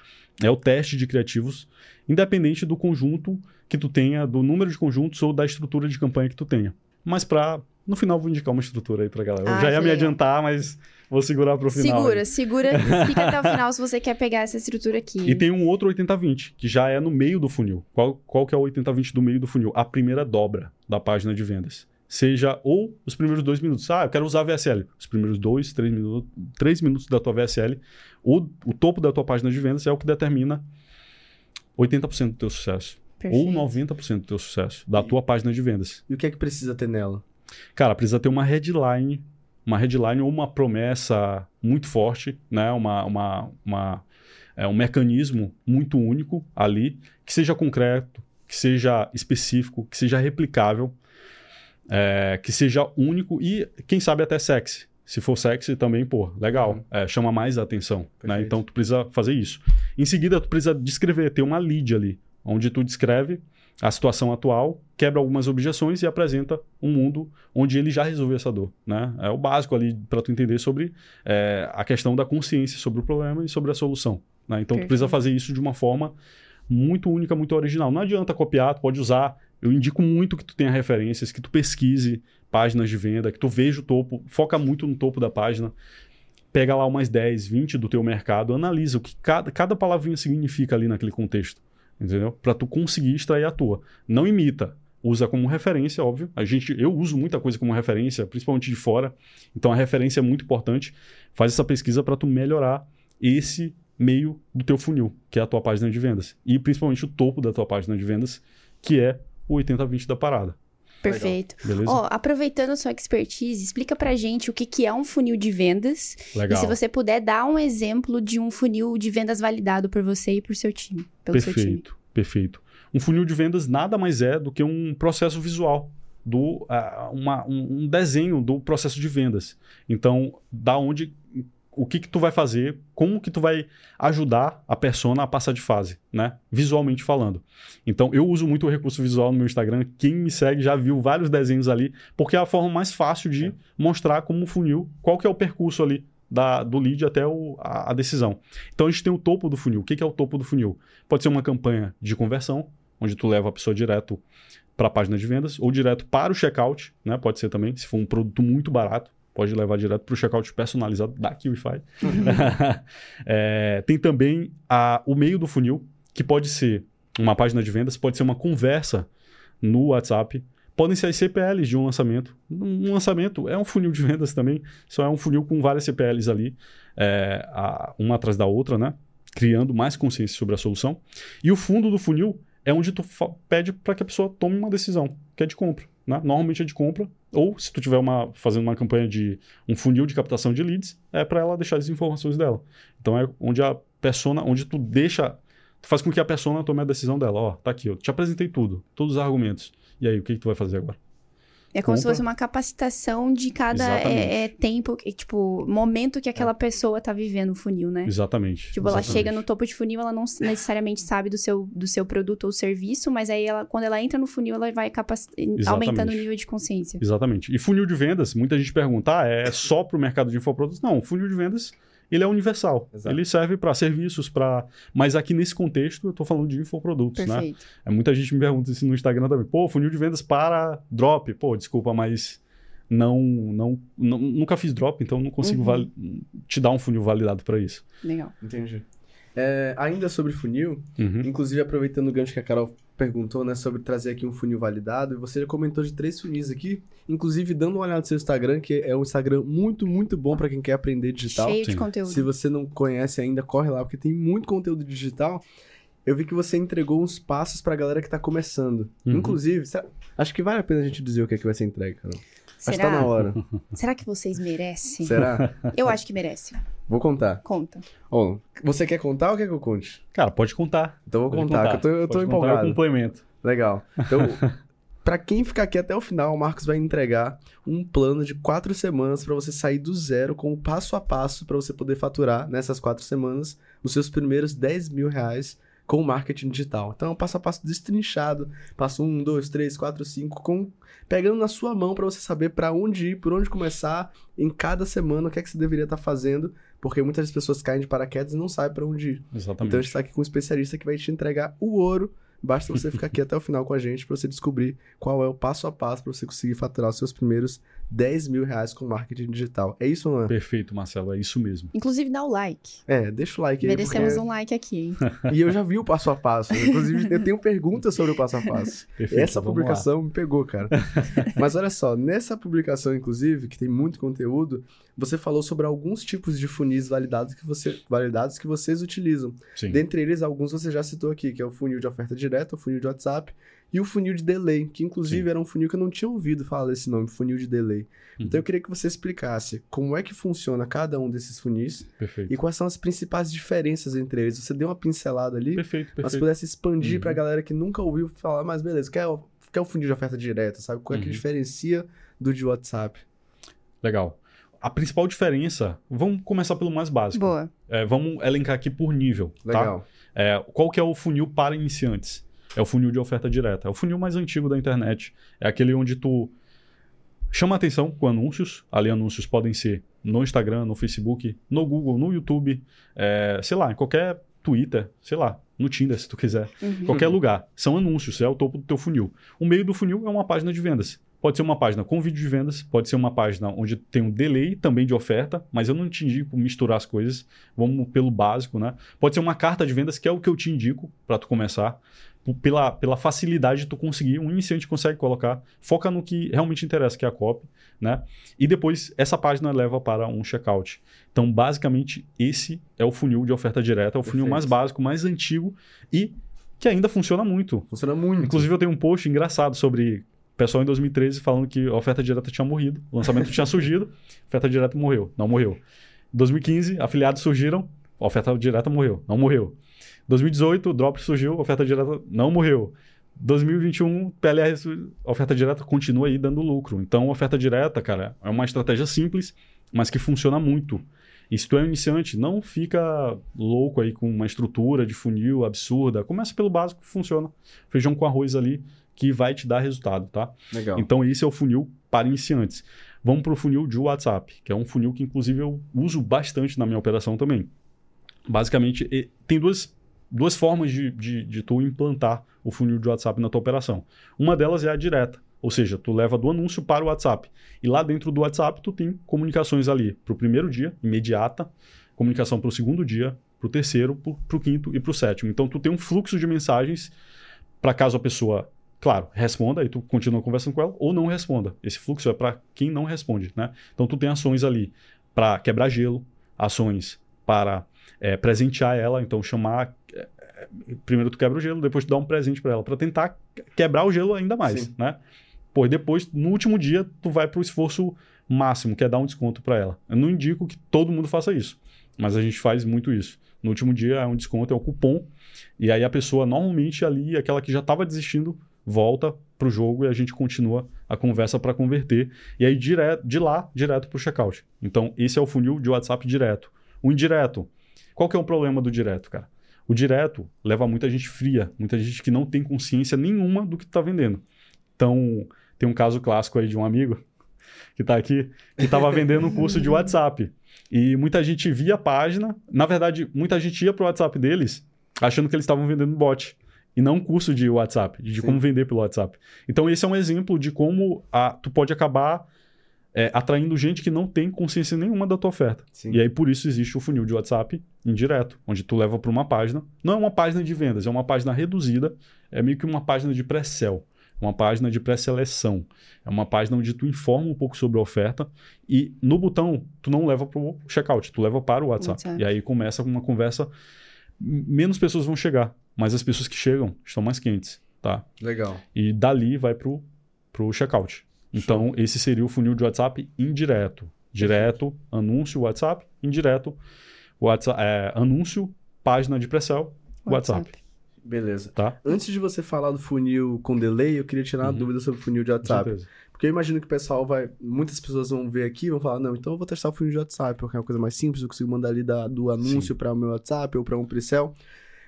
é o teste de criativos, independente do conjunto que tu tenha, do número de conjuntos ou da estrutura de campanha que tu tenha. Mas para no final vou indicar uma estrutura aí pra galera. Eu Ah, já ia me legal. adiantar, mas vou segurar pro final. segura, aí. segura, fica até o final se você quer pegar essa estrutura aqui. E tem um outro 80-20, que já é no meio do funil. Qual, qual que é o 80-20 do meio do funil? A primeira dobra da página de vendas. Seja ou os primeiros dois minutos. Ah, eu quero usar a VSL. Os primeiros dois, três minutos, três minutos da tua VSL. O, o topo da tua página de vendas é o que determina 80% do teu sucesso. Perfeito. Ou 90% do teu sucesso da tua página de vendas. E o que é que precisa ter nela? Cara, precisa ter uma headline, uma headline ou uma promessa muito forte, né? Uma, uma, uma, é, um mecanismo muito único ali, que seja concreto, que seja específico, que seja replicável, é, que seja único e, quem sabe, até sexy. Se for sexy também, pô, legal. Uhum. É, chama mais a atenção. Né? Então, tu precisa fazer isso. Em seguida, tu precisa descrever, ter uma lead ali, onde tu descreve a situação atual, quebra algumas objeções e apresenta um mundo onde ele já resolveu essa dor. Né? É o básico ali para tu entender sobre é, a questão da consciência sobre o problema e sobre a solução. Né? Então, tu precisa fazer isso de uma forma muito única, muito original. Não adianta copiar, tu pode usar. Eu indico muito que tu tenha referências, que tu pesquise páginas de venda, que tu veja o topo, foca muito no topo da página, pega lá umas 10, 20 do teu mercado, analisa o que cada, cada palavrinha significa ali naquele contexto, entendeu? Para tu conseguir extrair a tua. Não imita, usa como referência, óbvio. A gente, eu uso muita coisa como referência, principalmente de fora. Então a referência é muito importante. Faz essa pesquisa para tu melhorar esse meio do teu funil, que é a tua página de vendas. E principalmente o topo da tua página de vendas, que é o 80-20 da parada. Perfeito. Beleza? Ó, aproveitando a sua expertise, explica pra gente o que, que é um funil de vendas. Legal. E se você puder dar um exemplo de um funil de vendas validado por você e por seu time. Pelo seu time. Perfeito, perfeito. Um funil de vendas nada mais é do que um processo visual, do, ah, uma- um, um desenho do processo de vendas. Então, da onde, o que que tu vai fazer, como que tu vai ajudar a persona a passar de fase, né? Visualmente falando. Então, eu uso muito o recurso visual no meu Instagram. Quem me segue já viu vários desenhos ali, porque é a forma mais fácil de mostrar como o funil, qual que é o percurso ali da, do lead até o- a, a decisão. Então a gente tem o topo do funil. O que, que é o topo do funil? Pode ser uma campanha de conversão, onde tu leva a pessoa direto para a página de vendas, ou direto para o checkout, né? Pode ser também, se for um produto muito barato, pode levar direto para o checkout personalizado da KiwiFi. É, tem também a- o meio do funil, que pode ser uma página de vendas, pode ser uma conversa no WhatsApp, podem ser as CPLs de um lançamento. Um lançamento é um funil de vendas também, só é um funil com várias CPLs ali, é, a- uma atrás da outra, né? Criando mais consciência sobre a solução. E o fundo do funil é onde tu pede para que a pessoa tome uma decisão, que é de compra. Né? Normalmente é de compra, ou se tu tiver uma, fazendo uma campanha de um funil de captação de leads, é para ela deixar as informações dela. Então é onde a persona, onde tu deixa, tu faz com que a persona tome a decisão dela. Ó, tá aqui, eu te apresentei tudo, todos os argumentos. E aí, o que, que tu vai fazer agora? É como se Compra. fosse uma capacitação de cada é, é, tempo, tipo, momento que aquela pessoa tá vivendo o funil, né? Exatamente. Tipo, ela exatamente. chega no topo de funil, ela não necessariamente sabe do seu, do seu produto ou serviço, mas aí ela, quando ela entra no funil, ela vai aumentando o nível de consciência. Exatamente. E funil de vendas, muita gente pergunta, ah, é só para o mercado de infoprodutos? Não, funil de vendas, ele é universal. Exato. Ele serve para serviços, para... Mas aqui nesse contexto, eu estou falando de infoprodutos, né? Perfeito. É, muita gente me pergunta isso no Instagram também. Pô, funil de vendas para drop. Pô, desculpa, mas não, não, não- nunca fiz drop, então não consigo Uhum. te dar um funil validado para isso. Legal. Entendi. É, ainda sobre funil, Uhum. inclusive aproveitando o gancho que a Carol perguntou, né, sobre trazer aqui um funil validado, e você já comentou de três funis aqui, inclusive dando uma olhada no seu Instagram, que é um Instagram muito, muito bom para quem quer aprender digital. Cheio de Sim. conteúdo. Se você não conhece ainda, corre lá, porque tem muito conteúdo digital. Eu vi que você entregou uns passos pra galera que tá começando. Uhum. Inclusive, acho que vale a pena a gente dizer o que é que vai ser entregue, Carol. Acho que tá Será? na hora. Será que vocês merecem? Será? Eu acho que merece. Vou contar. Conta. Você quer contar ou quer que eu conte? Cara, pode contar. Então eu vou Pode contar, que eu tô, eu tô Pode contar, empolgado. Eu complemento. Legal. Então, pra quem ficar aqui até o final, o Marcos vai entregar um plano de quatro semanas pra você sair do zero com o passo a passo pra você poder faturar nessas quatro semanas os seus primeiros 10 mil reais com o marketing digital. Então, é um passo a passo destrinchado, passo um, dois, três, quatro, cinco, com pegando na sua mão pra você saber pra onde ir, por onde começar, em cada semana, o que é que você deveria estar fazendo, porque muitas pessoas caem de paraquedas e não sabem pra onde ir. Exatamente. Então a gente tá aqui com um especialista que vai te entregar o ouro. Basta você ficar aqui até o final com a gente pra você descobrir qual é o passo a passo pra você conseguir faturar os seus primeiros 10 mil reais com marketing digital. É isso ou não é? Perfeito, Marcelo, é isso mesmo. Inclusive, dá o like. É, deixa o like aí. Merecemos porque- um like aqui, hein? E eu já vi o passo a passo. Inclusive, eu tenho perguntas sobre o passo a passo. Perfeito, Essa vamos lá. publicação me pegou, cara. Mas olha só, nessa publicação, inclusive, que tem muito conteúdo, você falou sobre alguns tipos de funis validados que, você, validados que vocês utilizam. Sim. Dentre eles, alguns você já citou aqui, que é o funil de oferta direta, o funil de WhatsApp e o funil de delay, que inclusive Sim. era um funil que eu não tinha ouvido falar desse nome, funil de delay. Uhum. Então eu queria que você explicasse como é que funciona cada um desses funis Perfeito. e quais são as principais diferenças entre eles. Você deu uma pincelada ali, Perfeito, mas se perfeito. pudesse expandir Uhum. pra galera que nunca ouviu falar, mas beleza, quer, o- quer o funil de oferta direta, sabe? Qual é que Uhum. diferencia do de WhatsApp? Legal. A principal diferença, vamos começar pelo mais básico. Boa. É, vamos elencar aqui por nível, tá? Legal. É, qual que é o funil para iniciantes? É o funil de oferta direta. É o funil mais antigo da internet. É aquele onde tu chama atenção com anúncios. Ali anúncios podem ser no Instagram, no Facebook, no Google, no YouTube, é, sei lá, em qualquer Twitter, sei lá, no Tinder, se tu quiser. Uhum. Qualquer lugar. São anúncios, é o topo do teu funil. O meio do funil é uma página de vendas. Pode ser uma página com vídeo de vendas, pode ser uma página onde tem um delay também de oferta, mas eu não te indico misturar as coisas, vamos pelo básico, né? Pode ser uma carta de vendas, que é o que eu te indico para tu começar, pela, pela facilidade de tu conseguir, um iniciante consegue colocar, foca no que realmente interessa, que é a copy, né? E depois essa página leva para um checkout. Então, basicamente, esse é o funil de oferta direta, é o funil Perfeito. mais básico, mais antigo e que ainda funciona muito. Funciona muito. Inclusive, eu tenho um post engraçado sobre pessoal em 2013 falando que a oferta direta tinha morrido, o lançamento tinha surgido, a oferta direta morreu, não morreu. Em 2015, afiliados surgiram, a oferta direta morreu, não morreu. 2018, o drop surgiu, a oferta direta não morreu. 2021, PLR, oferta direta continua aí dando lucro. Então, a oferta direta, cara, é uma estratégia simples, mas que funciona muito. E se tu é um iniciante, não fica louco aí com uma estrutura de funil absurda. Começa pelo básico funciona. Feijão com arroz ali, que vai te dar resultado, tá? Legal. Então, esse é o funil para iniciantes. Vamos para o funil de WhatsApp, que é um funil que, inclusive, eu uso bastante na minha operação também. Basicamente, tem duas, duas formas de, de, de tu implantar o funil de WhatsApp na tua operação. Uma delas é a direta, ou seja, tu leva do anúncio para o WhatsApp. E lá dentro do WhatsApp, tu tem comunicações ali para o primeiro dia, imediata, comunicação para o segundo dia, para o terceiro, para o quinto e para o sétimo. Então, tu tem um fluxo de mensagens para caso a pessoa Claro, responda e tu continua conversando com ela ou não responda. Esse fluxo é para quem não responde, né? Então tu tem ações ali para quebrar gelo, ações para é, presentear ela, então chamar primeiro tu quebra o gelo, depois tu dá um presente para ela para tentar quebrar o gelo ainda mais, Sim. né? Pô, e depois no último dia tu vai pro esforço máximo, que é dar um desconto para ela. Eu não indico que todo mundo faça isso. mas a gente faz muito isso. No último dia é um desconto, é um cupom, e aí a pessoa normalmente ali, aquela que já estava desistindo, volta para o jogo e a gente continua a conversa para converter. E aí direto, de lá, direto para o checkout. Então, esse é o funil de WhatsApp direto. O indireto. Qual que é o problema do direto, cara? O direto leva muita gente fria, muita gente que não tem consciência nenhuma do que está vendendo. Então, tem um caso clássico aí de um amigo que está aqui, que estava vendendo um curso de WhatsApp. E muita gente via a página, na verdade, muita gente ia para o WhatsApp deles achando que eles estavam vendendo bot e não um curso de WhatsApp, de Sim. como vender pelo WhatsApp. Então, esse é um exemplo de como a, tu pode acabar é, atraindo gente que não tem consciência nenhuma da tua oferta. Sim. E aí, por isso, existe o funil de WhatsApp indireto, onde tu leva para uma página. Não é uma página de vendas, é uma página reduzida, é meio que uma página de pré-sell, uma página de pré-seleção. É uma página onde tu informa um pouco sobre a oferta e no botão, tu não leva para o checkout, tu leva para o WhatsApp. WhatsApp. E aí começa uma conversa, menos pessoas vão chegar mas as pessoas que chegam estão mais quentes, tá? Legal. E dali vai pro, pro checkout. Então, esse seria o funil de WhatsApp indireto. Direto, anúncio, WhatsApp. Indireto, WhatsApp, é, anúncio, página de pré-sell, WhatsApp. WhatsApp. Beleza. Tá? Antes de você falar do funil com delay, eu queria tirar uma uhum. dúvida sobre o funil de WhatsApp. Porque eu imagino que o pessoal vai. Muitas pessoas vão ver aqui e vão falar: não, então eu vou testar o funil de WhatsApp, porque é uma coisa mais simples, eu consigo mandar ali da, do anúncio para o meu WhatsApp ou para um pre-sell.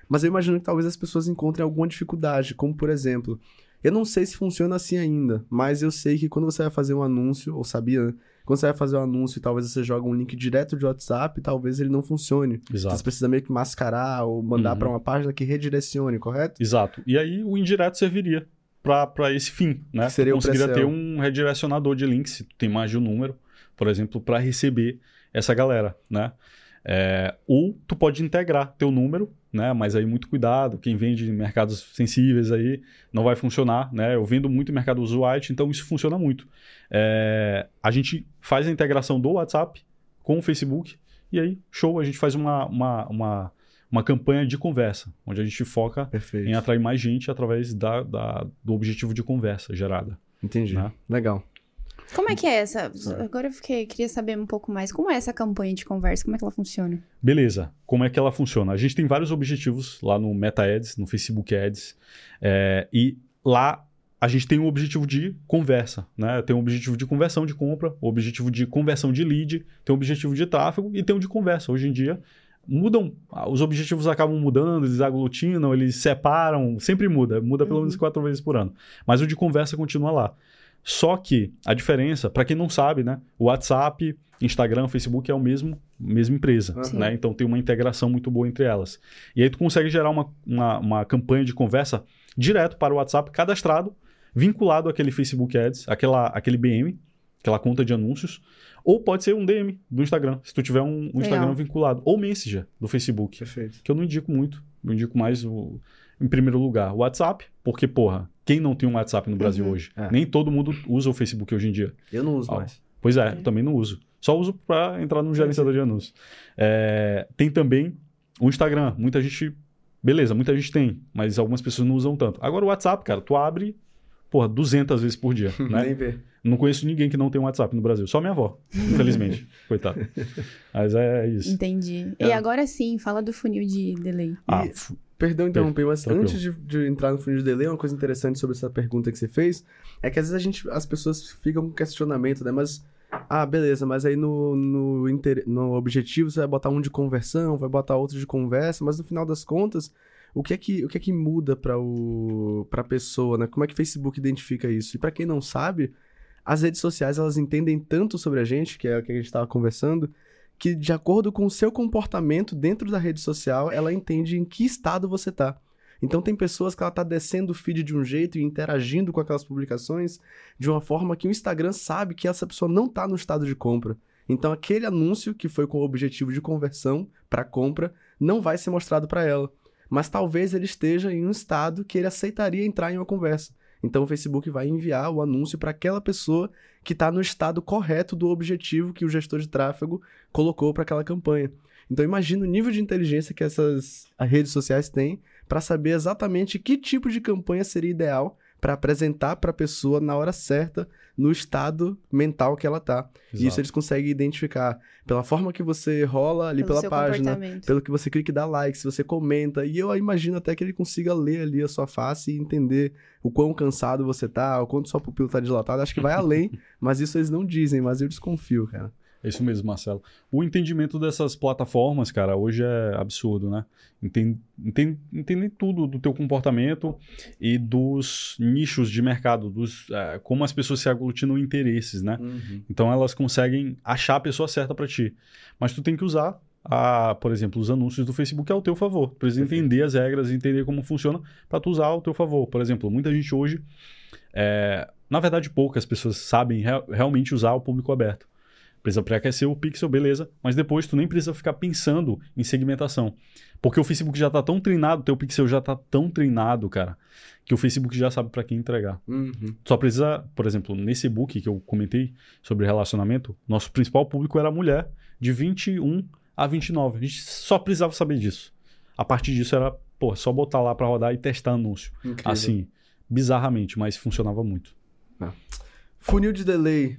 Mas eu imagino que talvez as pessoas encontrem alguma dificuldade, como por exemplo, eu não sei se funciona assim ainda, mas eu sei que quando você vai fazer um anúncio, ou sabia, né? Quando você vai fazer um anúncio e talvez você joga um link direto de WhatsApp, talvez ele não funcione. Exato. Você precisa meio que mascarar ou mandar uhum. para uma página que redirecione, correto? Exato. E aí o indireto serviria para esse fim, né? Que seria conseguiria ter um redirecionador de links, se tu tem mais de um número, por exemplo, para receber essa galera, né? É, ou tu pode integrar teu número, né? Mas aí muito cuidado, quem vende em mercados sensíveis aí não vai funcionar, né? Eu vendo muito em mercado usuário, então isso funciona muito. É, a gente faz a integração do WhatsApp com o Facebook e aí, show, a gente faz uma, uma, uma, uma campanha de conversa, onde a gente foca Perfeito. em atrair mais gente através da, da, do objetivo de conversa gerada. Entendi. Né? Legal. Como é que é essa? Agora eu fiquei, queria saber um pouco mais. Como é essa campanha de conversa? Como é que ela funciona? Beleza. Como é que ela funciona? A gente tem vários objetivos lá no Meta Ads, no Facebook Ads. É, e lá a gente tem um objetivo de conversa, né? Tem um objetivo de conversão de compra, o um objetivo de conversão de lead, tem um objetivo de tráfego e tem um de conversa. Hoje em dia mudam, os objetivos acabam mudando, eles aglutinam, eles separam, sempre muda, muda pelo menos uhum. quatro vezes por ano. Mas o de conversa continua lá. Só que a diferença, para quem não sabe, né? O WhatsApp, Instagram, Facebook é o mesmo mesma empresa, né? Então tem uma integração muito boa entre elas. E aí tu consegue gerar uma, uma, uma campanha de conversa direto para o WhatsApp cadastrado, vinculado àquele Facebook Ads, aquela, aquele BM, aquela conta de anúncios, ou pode ser um DM do Instagram, se tu tiver um, um Instagram vinculado, ou Messenger do Facebook, Perfeito. que eu não indico muito, eu indico mais o, em primeiro lugar o WhatsApp, porque, porra, quem não tem um WhatsApp no Brasil uhum. hoje? É. Nem todo mundo usa o Facebook hoje em dia. Eu não uso ah, mais. Pois é, eu também não uso. Só uso para entrar no gerenciador de anúncios. É, tem também o Instagram. Muita gente. Beleza, muita gente tem, mas algumas pessoas não usam tanto. Agora o WhatsApp, cara, tu abre, porra, 200 vezes por dia, né? Nem vê. Não conheço ninguém que não tem um WhatsApp no Brasil. Só minha avó, infelizmente. Coitada. Mas é isso. Entendi. É. E agora sim, fala do funil de delay. Ah. Perdão interromper, mas Tranquilo. antes de, de, entrar no funil de delay, uma coisa interessante sobre essa pergunta que você fez é que às vezes a gente, as pessoas ficam com questionamento, né? Mas, ah, beleza, mas aí no, no, inter, no objetivo você vai botar um de conversão, vai botar outro de conversa, mas no final das contas, o que é que, o que, é que muda para a pessoa, né? Como é que o Facebook identifica isso? E para quem não sabe, as redes sociais elas entendem tanto sobre a gente, que é o que a gente estava conversando, que de acordo com o seu comportamento dentro da rede social, ela entende em que estado você tá. Então tem pessoas que ela tá descendo o feed de um jeito e interagindo com aquelas publicações de uma forma que o Instagram sabe que essa pessoa não tá no estado de compra. Então aquele anúncio que foi com o objetivo de conversão para compra não vai ser mostrado para ela, mas talvez ele esteja em um estado que ele aceitaria entrar em uma conversa. Então o Facebook vai enviar o anúncio para aquela pessoa que está no estado correto do objetivo que o gestor de tráfego colocou para aquela campanha. Então imagina o nível de inteligência que essas redes sociais têm para saber exatamente que tipo de campanha seria ideal para apresentar para a pessoa na hora certa, no estado mental que ela tá. E isso eles conseguem identificar pela forma que você rola ali Pelo pela seu página, pelo que você clica e dá like, se você comenta. E eu imagino até que ele consiga ler ali a sua face e entender o quão cansado você tá, o quanto sua pupila tá dilatada. Acho que vai além, mas isso eles não dizem, mas eu desconfio, cara. É isso mesmo, Marcelo. O entendimento dessas plataformas, cara, hoje é absurdo, né? Entende, entende, entendem tudo do teu comportamento e dos nichos de mercado, dos é, como as pessoas se aglutinam em interesses, né? Então elas conseguem achar a pessoa certa para ti. Mas tu tem que usar, a, por exemplo, os anúncios do Facebook ao teu favor. Tu precisa Perfeito. entender as regras, entender como funciona para tu usar ao teu favor. Por exemplo, muita gente hoje, é, na verdade poucas pessoas sabem rea- realmente usar o público aberto. Precisa pré-aquecer o pixel, beleza, mas depois tu nem precisa ficar pensando em segmentação. Porque o Facebook já tá tão treinado, teu pixel já tá tão treinado, cara, que o Facebook já sabe para quem entregar. Uhum. Só precisa, por exemplo, nesse e-book que eu comentei sobre relacionamento, nosso principal público era mulher de 21 a 29. A gente só precisava saber disso. A partir disso era, pô, só botar lá para rodar e testar anúncio. Incrível. Assim, bizarramente, mas funcionava muito. Funil de delay.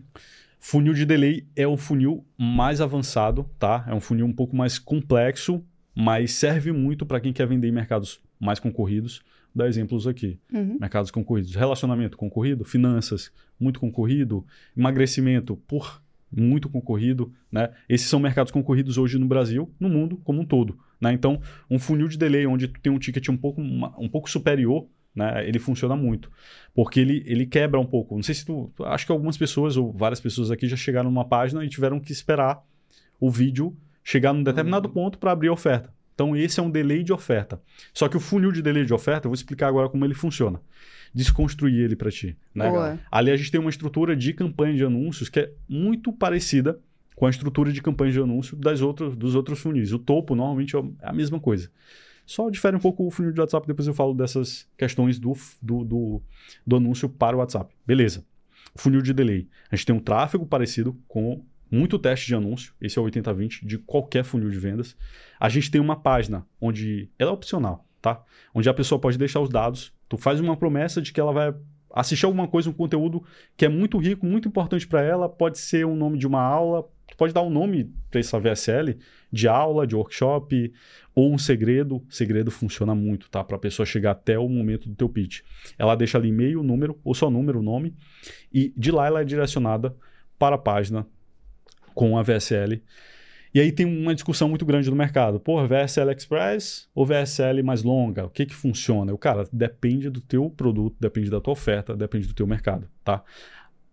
Funil de delay é o funil mais avançado, tá? É um funil um pouco mais complexo, mas serve muito para quem quer vender em mercados mais concorridos. Vou dar exemplos aqui. Uhum. mercados concorridos. Relacionamento concorrido, finanças muito concorrido, emagrecimento por muito concorrido, né? Esses são mercados concorridos hoje no Brasil, no mundo como um todo, né? Então, um funil de delay onde tu tem um ticket um pouco, um pouco superior, né? Ele funciona muito, porque ele, ele quebra um pouco. Não sei se tu, acho que algumas pessoas ou várias pessoas aqui já chegaram numa página e tiveram que esperar o vídeo chegar num determinado ponto para abrir a oferta. Então, esse é um delay de oferta. Só que o funil de delay de oferta, eu vou explicar agora como ele funciona. Desconstruir ele para ti. Né? Ali a gente tem uma estrutura de campanha de anúncios que é muito parecida com a estrutura de campanha de anúncio das outras, dos outros funis. O topo normalmente é a mesma coisa. Só difere um pouco o funil de WhatsApp, depois eu falo dessas questões do, do, do, do anúncio para o WhatsApp. Beleza. Funil de delay. A gente tem um tráfego parecido com muito teste de anúncio, esse é o 80-20 de qualquer funil de vendas. A gente tem uma página onde ela é opcional, tá? Onde a pessoa pode deixar os dados, tu faz uma promessa de que ela vai assistir alguma coisa, um conteúdo que é muito rico, muito importante para ela, pode ser o nome de uma aula, pode dar um nome para essa VSL de aula, de workshop ou um segredo. Segredo funciona muito, tá? Para a pessoa chegar até o momento do teu pitch. Ela deixa ali e-mail, número, ou só número, nome, e de lá ela é direcionada para a página com a VSL. E aí tem uma discussão muito grande no mercado. Pô, VSL Express ou VSL mais longa? O que que funciona? O cara, depende do teu produto, depende da tua oferta, depende do teu mercado, tá?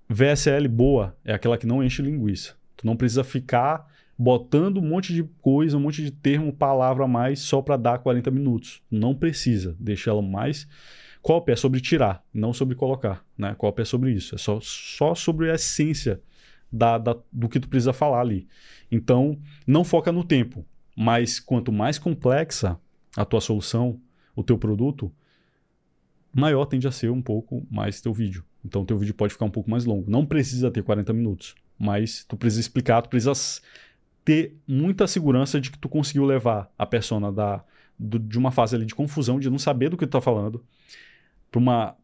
VSL boa é aquela que não enche linguiça. Tu não precisa ficar botando um monte de coisa, um monte de termo, palavra a mais só para dar 40 minutos. Não precisa. Deixa ela mais Copy é sobre tirar, não sobre colocar, né? Copy é sobre isso, é só, só sobre a essência da, da- do que tu precisa falar ali. Então, não foca no tempo, mas quanto mais complexa a tua solução, o teu produto, maior tende a ser um pouco mais teu vídeo. Então, teu vídeo pode ficar um pouco mais longo. Não precisa ter 40 minutos, mas tu precisa explicar, tu precisa ter muita segurança de que tu conseguiu levar a persona da, do- de uma fase ali de confusão, de não saber do que tu tá falando,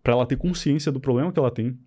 para ela ter consciência do problema que ela tem,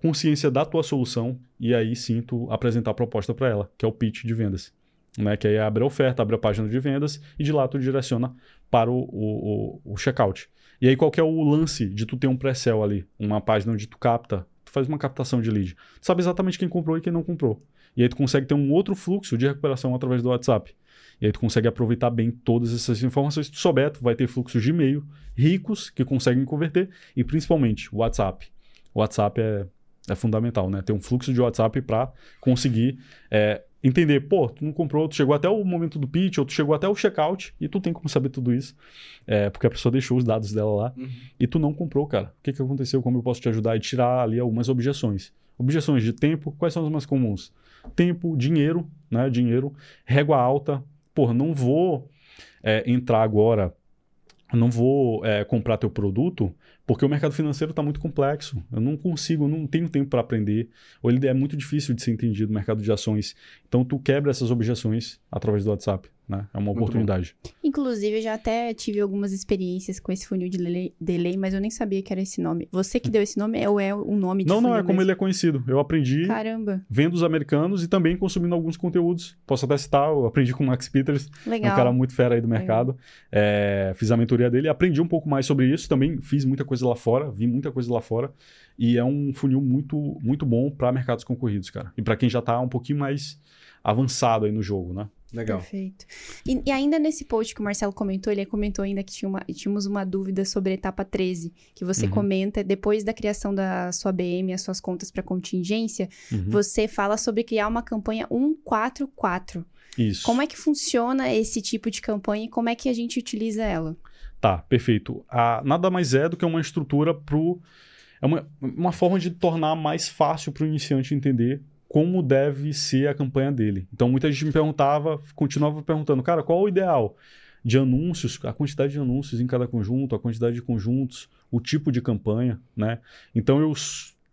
consciência da tua solução e aí sim tu apresentar a proposta para ela, que é o pitch de vendas. Né? Que aí abre a oferta, abre a página de vendas e de lá tu direciona para o, o, o, o checkout. E aí qual é o lance de tu ter um pré-sell ali, uma página onde tu capta, faz uma captação de lead. Tu sabe exatamente quem comprou e quem não comprou. E aí tu consegue ter um outro fluxo de recuperação através do WhatsApp. E aí tu consegue aproveitar bem todas essas informações. Se tu souber, tu vai ter fluxos de e-mail ricos que conseguem converter e principalmente o WhatsApp. O WhatsApp é, é fundamental, né? Ter um fluxo de WhatsApp para conseguir é, entender, pô, tu não comprou, tu chegou até o momento do pitch, ou tu chegou até o checkout, e tu tem como saber tudo isso, é, porque a pessoa deixou os dados dela lá, Uhum. e tu não comprou, cara. O que, que aconteceu? Como eu posso te ajudar? E tirar ali algumas objeções. Objeções de tempo, quais são as mais comuns? Tempo, dinheiro, né? Dinheiro, régua alta. Porra, não vou é, entrar agora, não vou é, comprar teu produto porque o mercado financeiro está muito complexo. Eu não consigo, eu não tenho tempo para aprender. Ou ele é muito difícil de ser entendido, o mercado de ações. Então, tu quebra essas objeções através do WhatsApp. Né? É uma Muito oportunidade. Inclusive, eu já até tive algumas experiências com esse funil de delay, mas eu nem sabia que era esse nome. Você que deu esse nome ou é o nome de Não, não, é como mesmo? ele é conhecido. Eu aprendi Caramba, vendo os americanos e também consumindo alguns conteúdos. Posso até citar, eu aprendi com o Max Peters, é legal. um cara muito fera aí do mercado. É, fiz a mentoria dele, aprendi um pouco mais sobre isso. Também fiz muita coisa lá fora, vi muita coisa lá fora. E é um funil muito, muito bom para mercados concorridos, cara. E para quem já tá um pouquinho mais avançado aí no jogo, né? Legal. Perfeito. E, e ainda nesse post que o Marcelo comentou, ele comentou ainda que tinha uma- tínhamos uma dúvida sobre a etapa 13, que você Uhum. comenta, depois da criação da sua BM, as suas contas para contingência, Uhum. você fala sobre criar uma campanha 144. Isso. Como é que funciona esse tipo de campanha e como é que a gente utiliza ela? Tá, perfeito. Ah, nada mais é do que uma estrutura pro. É uma, uma forma de tornar mais fácil para o iniciante entender como deve ser a campanha dele. Então, muita gente me perguntava, continuava perguntando, cara, qual o ideal de anúncios, a quantidade de anúncios em cada conjunto, a quantidade de conjuntos, o tipo de campanha, né? Então, eu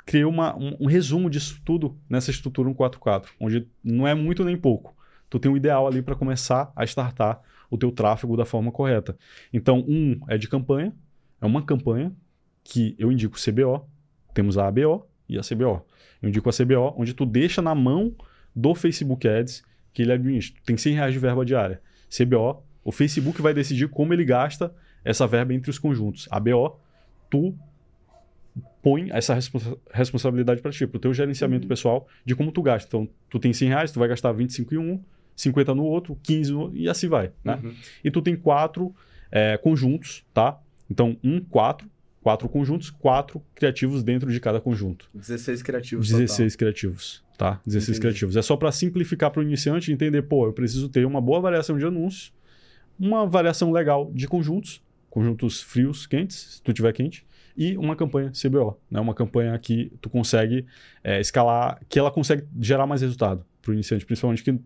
criei uma, um, um resumo disso tudo nessa estrutura 144, onde não é muito nem pouco. Tu tem um ideal ali para começar a startar o teu tráfego da forma correta. Então, um é de campanha, é uma campanha que eu indico CBO, temos a ABO e a CBO. Eu indico a CBO, onde tu deixa na mão do Facebook Ads que ele administra. Tem 100 reais de verba diária. CBO, o Facebook vai decidir como ele gasta essa verba entre os conjuntos. ABO, tu põe essa responsa- responsabilidade para ti, para o teu gerenciamento Uhum. pessoal de como tu gasta. Então, tu tem 100 reais, tu vai gastar 25 em um, 50 no outro, 15 no outro, e assim vai, né? Uhum. e tu tem quatro é, conjuntos, tá? Então, um, quatro, quatro conjuntos, quatro criativos dentro de cada conjunto. 16 criativos 16 criativos, tá? 16 Entendi. criativos. É só para simplificar para o iniciante entender, pô, eu preciso ter uma boa variação de anúncios, uma variação legal de conjuntos, conjuntos frios, quentes, se tu tiver quente, e uma campanha CBO, né? Uma campanha que tu consegue é, escalar, que ela consegue gerar mais resultado para o iniciante, principalmente que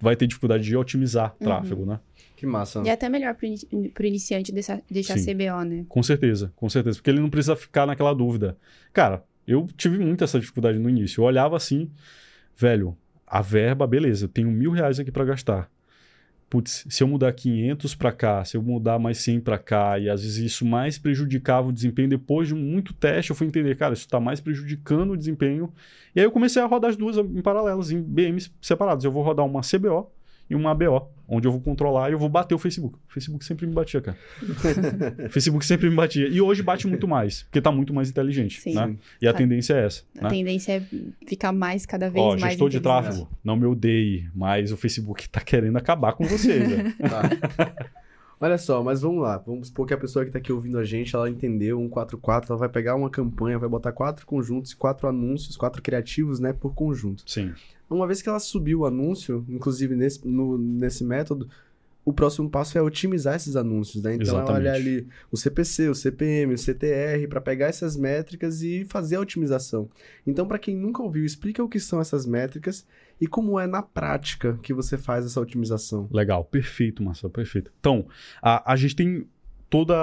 vai ter dificuldade de otimizar Uhum. tráfego, né? total. Que massa. E é até melhor pro, ini- pro iniciante deixar, deixar Sim. CBO, né? Com certeza, com certeza. Porque ele não precisa ficar naquela dúvida. Cara, eu tive muito essa dificuldade no início. Eu olhava assim, velho, a verba, beleza, eu tenho mil reais aqui para gastar. Putz, se eu mudar 500 para cá, se eu mudar mais 100 para cá, e às vezes isso mais prejudicava o desempenho, depois de muito teste, eu fui entender, cara, isso está mais prejudicando o desempenho. E aí eu comecei a rodar as duas em paralelas, em BMs separados. Eu vou rodar uma CBO e uma ABO, onde eu vou controlar e eu vou bater o Facebook. O Facebook sempre me batia, cara. o Facebook sempre me batia. E hoje bate muito mais, porque tá muito mais inteligente, Sim. né? E a Tá. tendência é essa, A né? tendência é ficar mais, cada vez Ó, mais gestor de tráfego, não me odeie, mas o Facebook tá querendo acabar com você, velho. Tá. Olha só, mas vamos lá. Vamos supor que a pessoa que tá aqui ouvindo a gente, ela entendeu 144, ela vai pegar uma campanha, vai botar quatro conjuntos, quatro anúncios, quatro criativos, né, por conjunto. Sim. Uma vez que ela subiu o anúncio, inclusive nesse, no- nesse método, o próximo passo é otimizar esses anúncios, né? Então olha ali o CPC, o CPM, o CTR para pegar essas métricas e fazer a otimização. Então, para quem nunca ouviu, explica o que são essas métricas e como é na prática que você faz essa otimização. Legal, perfeito, Marcelo, perfeito. Então, a, a gente tem toda.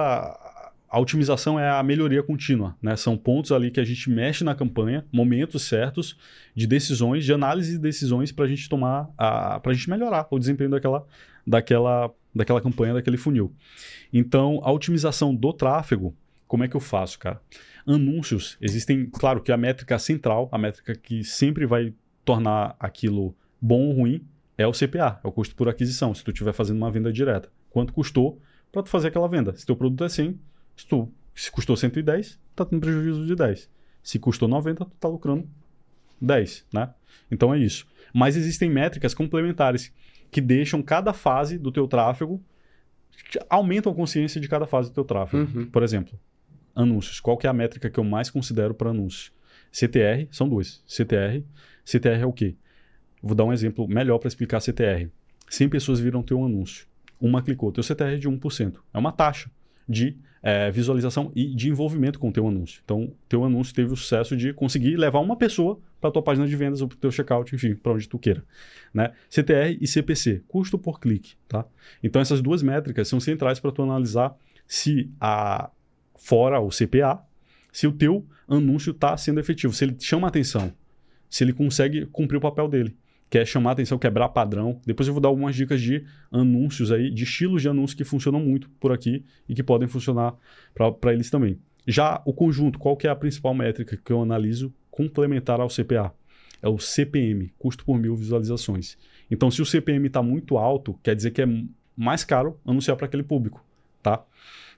A otimização é a melhoria contínua, né? São pontos ali que a gente mexe na campanha, momentos certos de decisões, de análise de decisões para a gente tomar, para a gente melhorar o desempenho daquela, daquela, daquela campanha, daquele funil. Então, a otimização do tráfego, como é que eu faço, cara? Anúncios, existem, claro que a métrica central, a métrica que sempre vai tornar aquilo bom ou ruim, é o CPA, é o custo por aquisição, se tu estiver fazendo uma venda direta. Quanto custou para tu fazer aquela venda? Se teu produto é 100, se, tu, se custou 110, tá tendo prejuízo de 10. Se custou 90, tu tá lucrando 10, né? Então é isso. Mas existem métricas complementares que deixam cada fase do teu tráfego, aumentam a consciência de cada fase do teu tráfego. Uhum. Por exemplo, anúncios. Qual que é a métrica que eu mais considero para anúncios? CTR, são duas. CTR. CTR é o quê? Vou dar um exemplo melhor para explicar CTR. 100 pessoas viram teu anúncio. Uma clicou. Teu CTR é de 1%. É uma taxa de eh, visualização e de envolvimento com o teu anúncio. Então, teu anúncio teve o sucesso de conseguir levar uma pessoa para tua página de vendas ou para o teu checkout, enfim, para onde tu queira. Né? CTR e CPC, custo por clique. Tá? Então, essas duas métricas são centrais para tu analisar se a fora o CPA, se o teu anúncio está sendo efetivo, se ele chama atenção, se ele consegue cumprir o papel dele, quer chamar atenção, quebrar padrão. Depois eu vou dar algumas dicas de anúncios aí, de estilos de anúncios que funcionam muito por aqui e que podem funcionar para eles também. Já o conjunto, qual que é a principal métrica que eu analiso complementar ao CPA? É o CPM, custo por mil visualizações. Então, se o CPM está muito alto, quer dizer que é mais caro anunciar para aquele público, tá?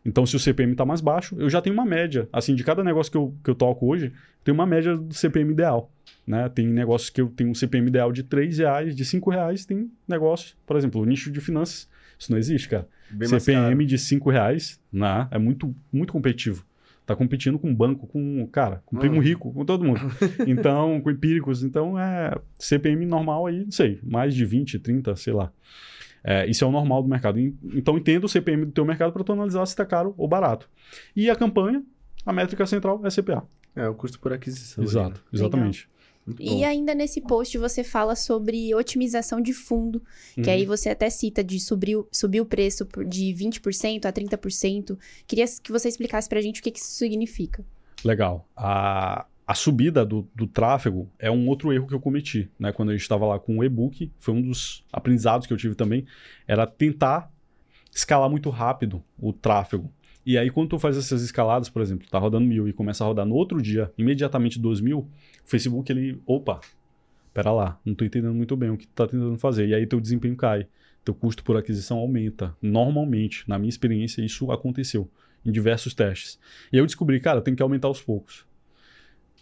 Então, se o CPM está mais baixo, eu já tenho uma média. Assim, de cada negócio que eu, que eu toco hoje, tem uma média do CPM ideal. Né? Tem negócios que eu tenho um CPM ideal de 3 reais, de 5 reais. Tem negócios, por exemplo, o nicho de finanças. Isso não existe, cara. Bem CPM de 5 reais né? é muito, muito competitivo. Tá competindo com banco, com, cara, com primo rico, com todo mundo. Então, com empíricos. Então, é CPM normal aí, não sei, mais de 20, 30, sei lá. É, isso é o normal do mercado. Então, entenda o CPM do teu mercado para tu analisar se está caro ou barato. E a campanha, a métrica central é CPA. É, o custo por aquisição. Exato, aí, né? exatamente. E ainda nesse post você fala sobre otimização de fundo, que uhum. aí você até cita de subir, subir o preço de 20% a 30%. Queria que você explicasse pra gente o que, que isso significa. Legal. A, a subida do, do tráfego é um outro erro que eu cometi, né? Quando a gente estava lá com o e-book, foi um dos aprendizados que eu tive também, era tentar escalar muito rápido o tráfego. E aí, quando tu faz essas escaladas, por exemplo, tá rodando mil e começa a rodar no outro dia, imediatamente dois mil, o Facebook, ele, opa, pera lá, não tô entendendo muito bem o que tu tá tentando fazer. E aí teu desempenho cai, teu custo por aquisição aumenta. Normalmente, na minha experiência, isso aconteceu em diversos testes. E eu descobri, cara, tem que aumentar aos poucos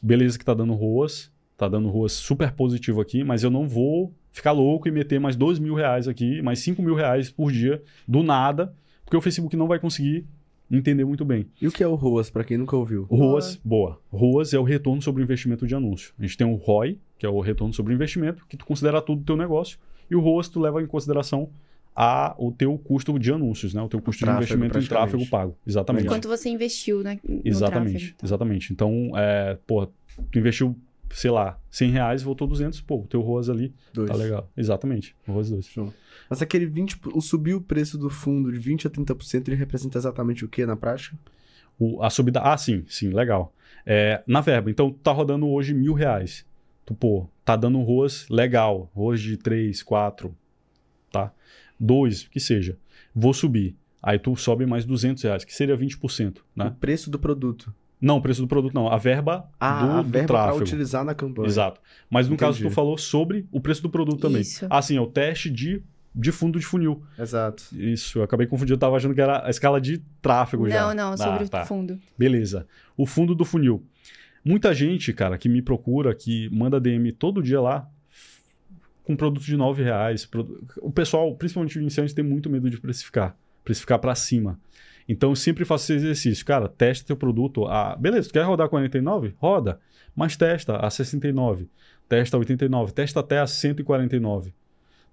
beleza que tá dando ruas, tá dando ruas super positivo aqui, mas eu não vou ficar louco e meter mais dois mil reais aqui, mais cinco mil reais por dia, do nada, porque o Facebook não vai conseguir entender muito bem. E o que é o ROAS, para quem nunca ouviu? ROAS, boa. ROAS é o retorno sobre o investimento de anúncio. A gente tem o ROI, que é o retorno sobre o investimento, que tu considera tudo do teu negócio, e o ROAS tu leva em consideração a, o teu custo de anúncios, né? O teu custo o de investimento em tráfego pago. Exatamente. Quanto você investiu né, no Exatamente, tráfego, então. exatamente. Então, é, pô, tu investiu, sei lá, 100 reais e voltou 200, pô, o teu ROAS ali dois. tá legal. Exatamente, ROAS 2. Show. Mas aquele 20, o subir o preço do fundo de 20 a 30%, ele representa exatamente o que na prática? O, a subida, ah, sim, sim, legal. É, na verba, então tá rodando hoje mil reais. Tu, pô, tá dando um ROAS legal, ROAS de 3, 4, tá? 2, que seja. Vou subir. Aí tu sobe mais 200 reais, que seria 20%. Né? O preço do produto. Não, o preço do produto não. A verba ah, do, a verba do tráfego. para utilizar na campanha. Exato. Mas no Entendi. caso, tu falou sobre o preço do produto também. Isso. Ah, sim, é o teste de, de fundo de funil. Exato. Isso, eu acabei confundindo. Eu tava achando que era a escala de tráfego não, já. Não, não, sobre ah, tá. o fundo. Beleza. O fundo do funil. Muita gente, cara, que me procura, que manda DM todo dia lá, com produto de 9 reais. O pessoal, principalmente o iniciante, tem muito medo de precificar, precificar para cima. Então eu sempre faço esse exercício. Cara, testa teu produto. A... Beleza, tu quer rodar 49? Roda. Mas testa a 69. Testa a 89. Testa até a 149.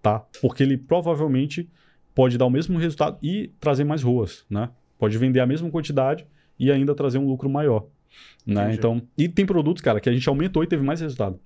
Tá? Porque ele provavelmente pode dar o mesmo resultado e trazer mais ruas, né? Pode vender a mesma quantidade e ainda trazer um lucro maior. Né? Então, e tem produtos, cara, que a gente aumentou e teve mais resultado.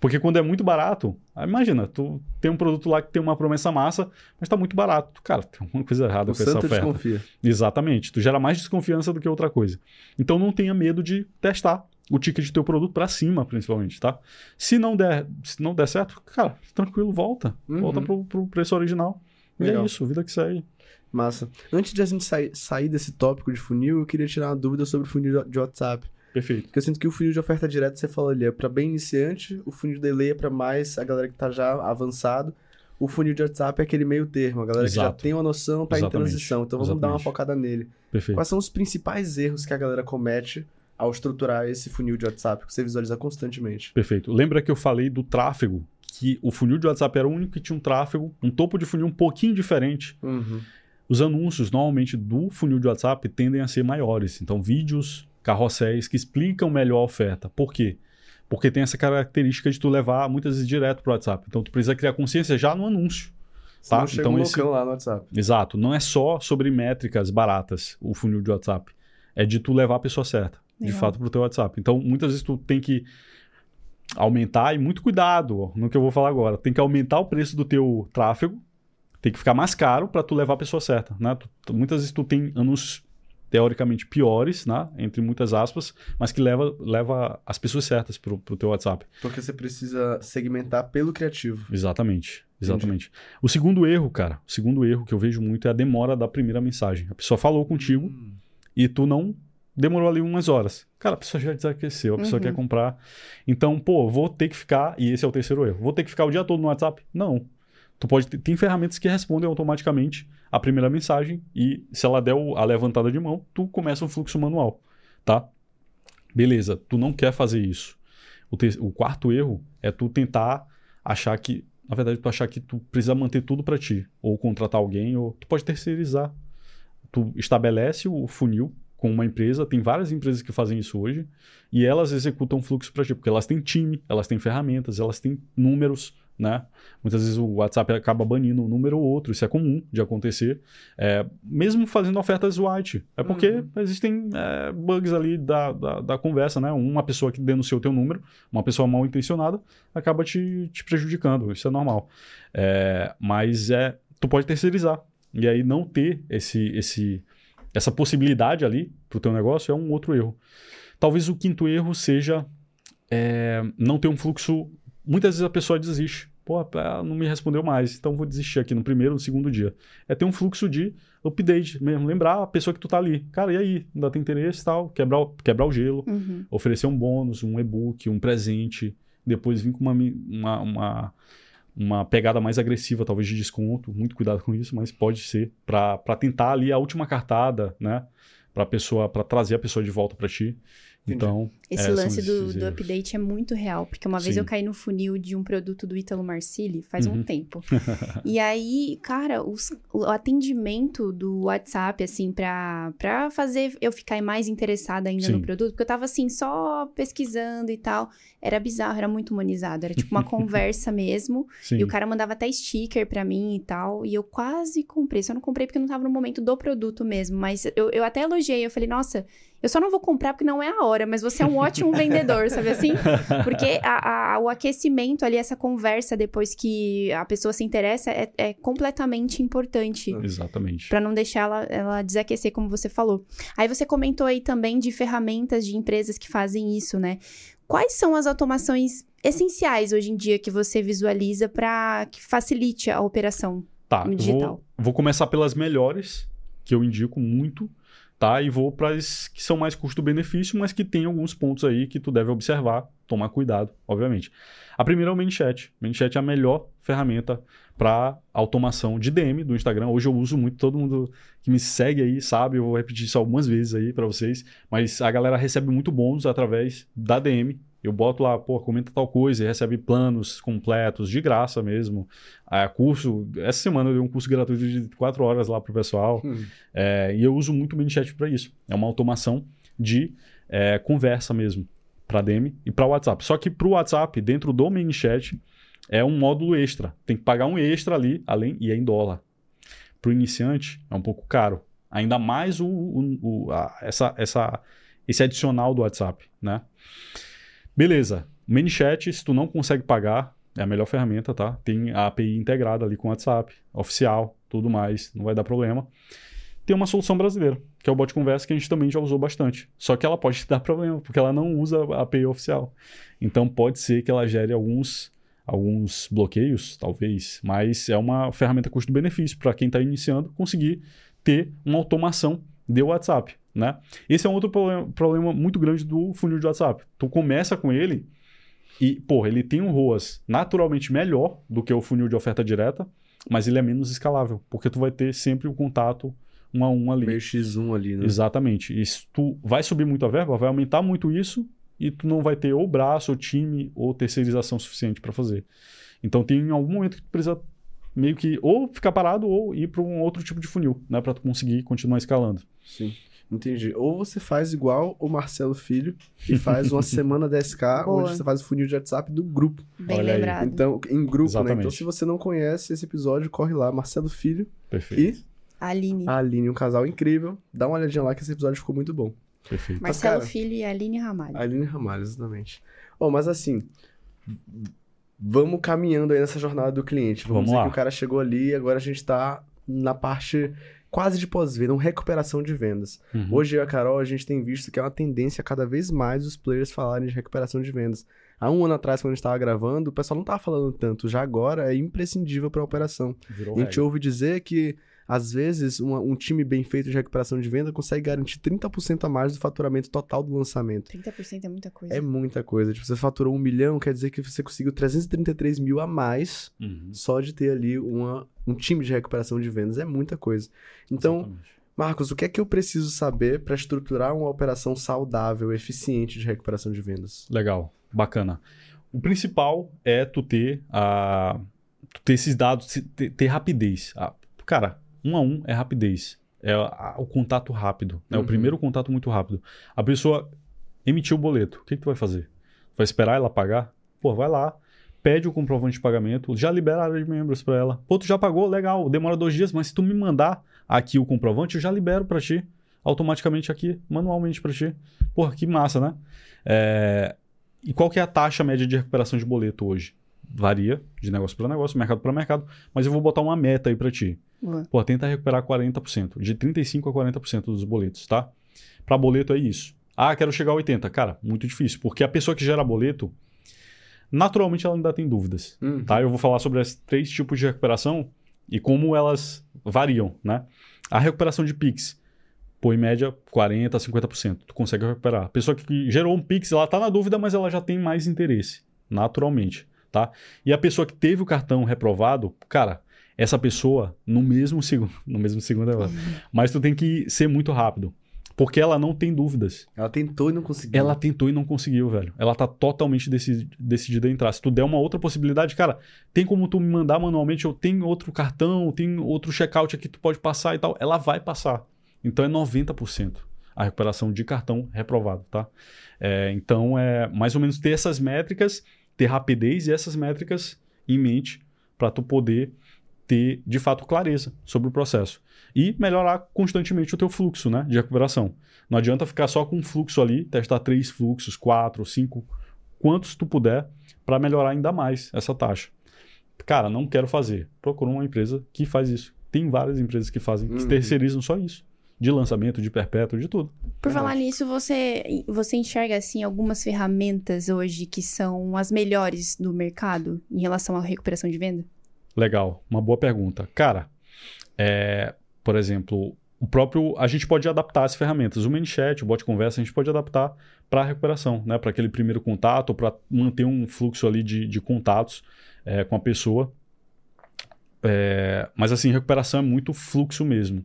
Porque quando é muito barato, imagina, tu tem um produto lá que tem uma promessa massa, mas está muito barato. Cara, tem alguma coisa errada o com essa oferta. desconfia. Exatamente. Tu gera mais desconfiança do que outra coisa. Então não tenha medo de testar o ticket do teu produto para cima, principalmente, tá? Se não der, se não der certo, cara, tranquilo, volta. Uhum. Volta pro, pro preço original. Legal. E é isso, vida que segue. Massa. Antes de a gente sair, sair desse tópico de funil, eu queria tirar uma dúvida sobre o funil de WhatsApp. Perfeito. Porque eu sinto que o funil de oferta direta, você falou ali, é para bem iniciante, o funil de delay é para mais a galera que tá já avançado. O funil de WhatsApp é aquele meio termo, a galera Exato. que já tem uma noção, tá Exatamente. em transição. Então vamos Exatamente. dar uma focada nele. Perfeito. Quais são os principais erros que a galera comete ao estruturar esse funil de WhatsApp que você visualiza constantemente? Perfeito. Lembra que eu falei do tráfego, que o funil de WhatsApp era o único que tinha um tráfego, um topo de funil um pouquinho diferente. Uhum. Os anúncios, normalmente, do funil de WhatsApp tendem a ser maiores. Então, vídeos, carrosséis que explicam melhor a oferta. Por quê? Porque tem essa característica de tu levar muitas vezes direto para o WhatsApp. Então tu precisa criar consciência já no anúncio. Tá? então um esse... lá no WhatsApp. Exato. Não é só sobre métricas baratas o funil de WhatsApp. É de tu levar a pessoa certa, Legal. de fato, para o teu WhatsApp. Então muitas vezes tu tem que aumentar e muito cuidado no que eu vou falar agora. Tem que aumentar o preço do teu tráfego, tem que ficar mais caro para tu levar a pessoa certa, né? Tu, muitas vezes tu tem anúncios teoricamente piores, né? Entre muitas aspas, mas que leva, leva as pessoas certas pro, pro teu WhatsApp. Porque você precisa segmentar pelo criativo. Exatamente. Exatamente. O segundo erro, cara, o segundo erro que eu vejo muito é a demora da primeira mensagem. A pessoa falou contigo Hum. e tu não demorou ali umas horas. Cara, a pessoa já desaqueceu, a pessoa Uhum. quer comprar. Então, pô, vou ter que ficar, e esse é o terceiro erro, vou ter que ficar o dia todo no WhatsApp? Não. Tu pode ter, tem ferramentas que respondem automaticamente a primeira mensagem e se ela der o- a levantada de mão, tu começa um fluxo manual, tá? Beleza, tu não quer fazer isso. O, ter- o quarto erro é tu tentar achar que, na verdade, tu achar que tu precisa manter tudo para ti, ou contratar alguém, ou tu pode terceirizar. Tu estabelece o funil com uma empresa, tem várias empresas que fazem isso hoje, e elas executam fluxo para ti, porque elas têm time, elas têm ferramentas, elas têm números, né? Muitas vezes o WhatsApp acaba banindo um número ou outro, isso é comum de acontecer, é, mesmo fazendo ofertas white. É porque Uhum. existem é, bugs ali da, da, da conversa, né? Uma pessoa que denunciou o teu número, uma pessoa mal intencionada, acaba te, te prejudicando, isso é normal. É, mas é, tu pode terceirizar, e aí não ter esse, esse, essa possibilidade ali pro teu negócio é um outro erro. Talvez o quinto erro seja é, não ter um fluxo. Muitas vezes a pessoa desiste. Pô, ah, não me respondeu mais, então vou desistir aqui no primeiro ou no segundo dia. É ter um fluxo de update mesmo. Lembrar a pessoa que tu tá ali. Cara, e aí? Ainda tem interesse e tal? Quebrar, o- quebrar o gelo, Uhum. oferecer um bônus, um e-book, um presente. Depois vir com uma, uma, uma, uma pegada mais agressiva, talvez de desconto. Muito cuidado com isso, mas pode ser. para tentar ali a última cartada, né? Pra pessoa, para trazer a pessoa de volta para ti. Então, Esse É, lance do, do update é muito real, porque uma vez Sim. eu caí no funil de um produto do Ítalo Marcilli faz um Uhum. tempo. e aí, cara, os- o atendimento do WhatsApp, assim, pra, pra fazer eu ficar mais interessada ainda no Sim. produto, porque eu tava assim, só pesquisando e tal, era bizarro, era muito humanizado, era tipo uma conversa mesmo. sim. E o cara mandava até sticker pra mim e tal. E eu quase comprei. Só não comprei porque não tava no momento do produto mesmo. Mas eu, eu até elogiei. Eu falei, nossa, eu só não vou comprar porque não é a hora. Mas você é um ótimo vendedor, sabe assim? Porque a- a- o aquecimento ali, essa conversa depois que a pessoa se interessa, é, é completamente importante. Exatamente. Pra não deixar ela, ela desaquecer, como você falou. Aí você comentou aí também de ferramentas de empresas que fazem isso, né? Quais são as automações essenciais hoje em dia que você visualiza para que facilite a operação? Tá, digital. vou, vou começar pelas melhores, que eu indico muito, tá? E vou para as que são mais custo-benefício, mas que tem alguns pontos aí que tu deve observar, tomar cuidado, obviamente. A primeira é o ManyChat. ManyChat é a melhor ferramenta para automação de DM do Instagram. Hoje eu uso muito, todo mundo que me segue aí sabe, eu vou repetir isso algumas vezes aí para vocês, mas a galera recebe muito bônus através da DM. Eu boto lá, pô, comenta tal coisa e recebe planos completos, de graça mesmo. Ah, curso, essa semana eu dei um curso gratuito de 4 horas lá pro pessoal. Hum. É, e eu uso muito o ManyChat para isso. É uma automação de é, conversa mesmo para DM e para WhatsApp. Só que para o WhatsApp, dentro do ManyChat, é um módulo extra. Tem que pagar um extra ali, além e é em dólar. Para o iniciante, é um pouco caro. Ainda mais o, o- o- a- essa, essa, esse adicional do WhatsApp, né? Beleza. ManyChat, se tu não consegue pagar, é a melhor ferramenta, tá? Tem a API integrada ali com o WhatsApp, oficial, tudo mais, não vai dar problema. Tem uma solução brasileira, que é o bot conversa, que a gente também já usou bastante. Só que ela pode dar problema, porque ela não usa a API oficial. Então pode ser que ela gere alguns, alguns bloqueios, talvez, mas é uma ferramenta custo-benefício para quem está iniciando conseguir ter uma automação de WhatsApp, né? Esse é um outro problema, problema muito grande do funil de WhatsApp. Tu começa com ele e, porra, ele tem um ROAS naturalmente melhor do que o funil de oferta direta, mas ele é menos escalável, porque tu vai ter sempre o contato um a um ali. Meio X1 ali, né? Exatamente. E se tu vai subir muito a verba, vai aumentar muito isso e tu não vai ter ou braço, ou time, ou terceirização suficiente para fazer. Então tem algum momento que tu precisa meio que ou ficar parado ou ir para um outro tipo de funil, né, para tu conseguir continuar escalando. Sim. Entendi. Ou você faz igual o Marcelo Filho e faz uma semana 10K, Boa. onde você faz o funil de WhatsApp do grupo. Bem Olha aí. lembrado. Então, em grupo, né? Exatamente. Então, se você não conhece esse episódio, corre lá, Marcelo Filho Perfeito. e Aline. Aline, um casal incrível. Dá uma olhadinha lá que esse episódio ficou muito bom. Perfeito. Marcelo cara- Filho e Aline Ramalho. Aline Ramalho, exatamente. Oh, mas assim, vamos caminhando aí nessa jornada do cliente. Vamos, Vamos dizer lá. que o cara chegou ali e agora a gente tá na parte quase de pós-venda, uma recuperação de vendas. Uhum. Hoje eu e a Carol, a gente tem visto que é uma tendência cada vez mais os players falarem de recuperação de vendas. Há um ano atrás, quando a gente estava gravando, o pessoal não estava falando tanto. Já agora é imprescindível para a operação. Virou a gente regra. ouve dizer que, às vezes, uma- um time bem feito de recuperação de venda consegue garantir 30% a mais do faturamento total do lançamento. 30% é muita coisa. É muita coisa. Tipo, você faturou um milhão, quer dizer que você conseguiu 333 mil a mais Uhum. só de ter ali uma, um time de recuperação de vendas. É muita coisa. Então, Exatamente. Marcos, o que é que eu preciso saber para estruturar uma operação saudável, eficiente de recuperação de vendas? Legal, bacana. O principal é tu ter a tu ter esses dados, ter, ter rapidez. Ah, cara, um a um é rapidez. É o contato rápido. É o Uhum. primeiro contato muito rápido. A pessoa emitiu o boleto. O que, que tu vai fazer? Vai esperar ela pagar? Pô, vai lá, pede o comprovante de pagamento, já libera a área de membros para ela. Pô, tu já pagou? Legal, demora dois dias, mas se tu me mandar aqui o comprovante, eu já libero para ti. Automaticamente aqui, manualmente para ti. Porra, que massa, né? É, E qual que é a taxa média de recuperação de boleto hoje? Varia de negócio para negócio, mercado para mercado, mas eu vou botar uma meta aí para ti. Boa. Pô, tenta recuperar 40%, de 35% a 40% dos boletos, tá? Para boleto é isso. Ah, quero chegar a 80%. Cara, muito difícil, porque a pessoa que gera boleto, naturalmente ela ainda tem dúvidas, Uhum. tá? Eu vou falar sobre os três tipos de recuperação e como elas variam, né? A recuperação de Pix, pô, em média, 40%, 50%. Tu consegue recuperar. A pessoa que gerou um Pix, ela tá na dúvida, mas ela já tem mais interesse, naturalmente, tá? E a pessoa que teve o cartão reprovado, cara, essa pessoa, no mesmo segundo, no mesmo segundo é ótimo, mas tu tem que ser muito rápido, porque ela não tem dúvidas. Ela tentou e não conseguiu. Ela tentou e não conseguiu, velho. Ela tá totalmente deci- decidida a entrar. Se tu der uma outra possibilidade, cara, tem como tu me mandar manualmente, eu tenho outro cartão, tem outro checkout aqui que tu pode passar e tal. Ela vai passar. Então é 90% a recuperação de cartão reprovado, tá? É, então é mais ou menos ter essas métricas, ter rapidez e essas métricas em mente para tu poder ter de fato clareza sobre o processo e melhorar constantemente o teu fluxo, né, de recuperação. Não adianta ficar só com um fluxo ali, testar três fluxos, quatro, cinco, quantos tu puder para melhorar ainda mais essa taxa. Cara, não quero fazer. Procura uma empresa que faz isso. Tem várias empresas que fazem, que Uhum. terceirizam só isso. De lançamento, de perpétuo, de tudo. Por falar Verdade. nisso, você, você enxerga assim algumas ferramentas hoje que são as melhores do mercado em relação à recuperação de venda? Legal, uma boa pergunta. Cara, é, por exemplo, o próprio. A gente pode adaptar as ferramentas. O ManyChat, o bot conversa, a gente pode adaptar para a recuperação, né? Para aquele primeiro contato, para manter um fluxo ali de, de contatos é, com a pessoa. É, mas assim, recuperação é muito fluxo mesmo.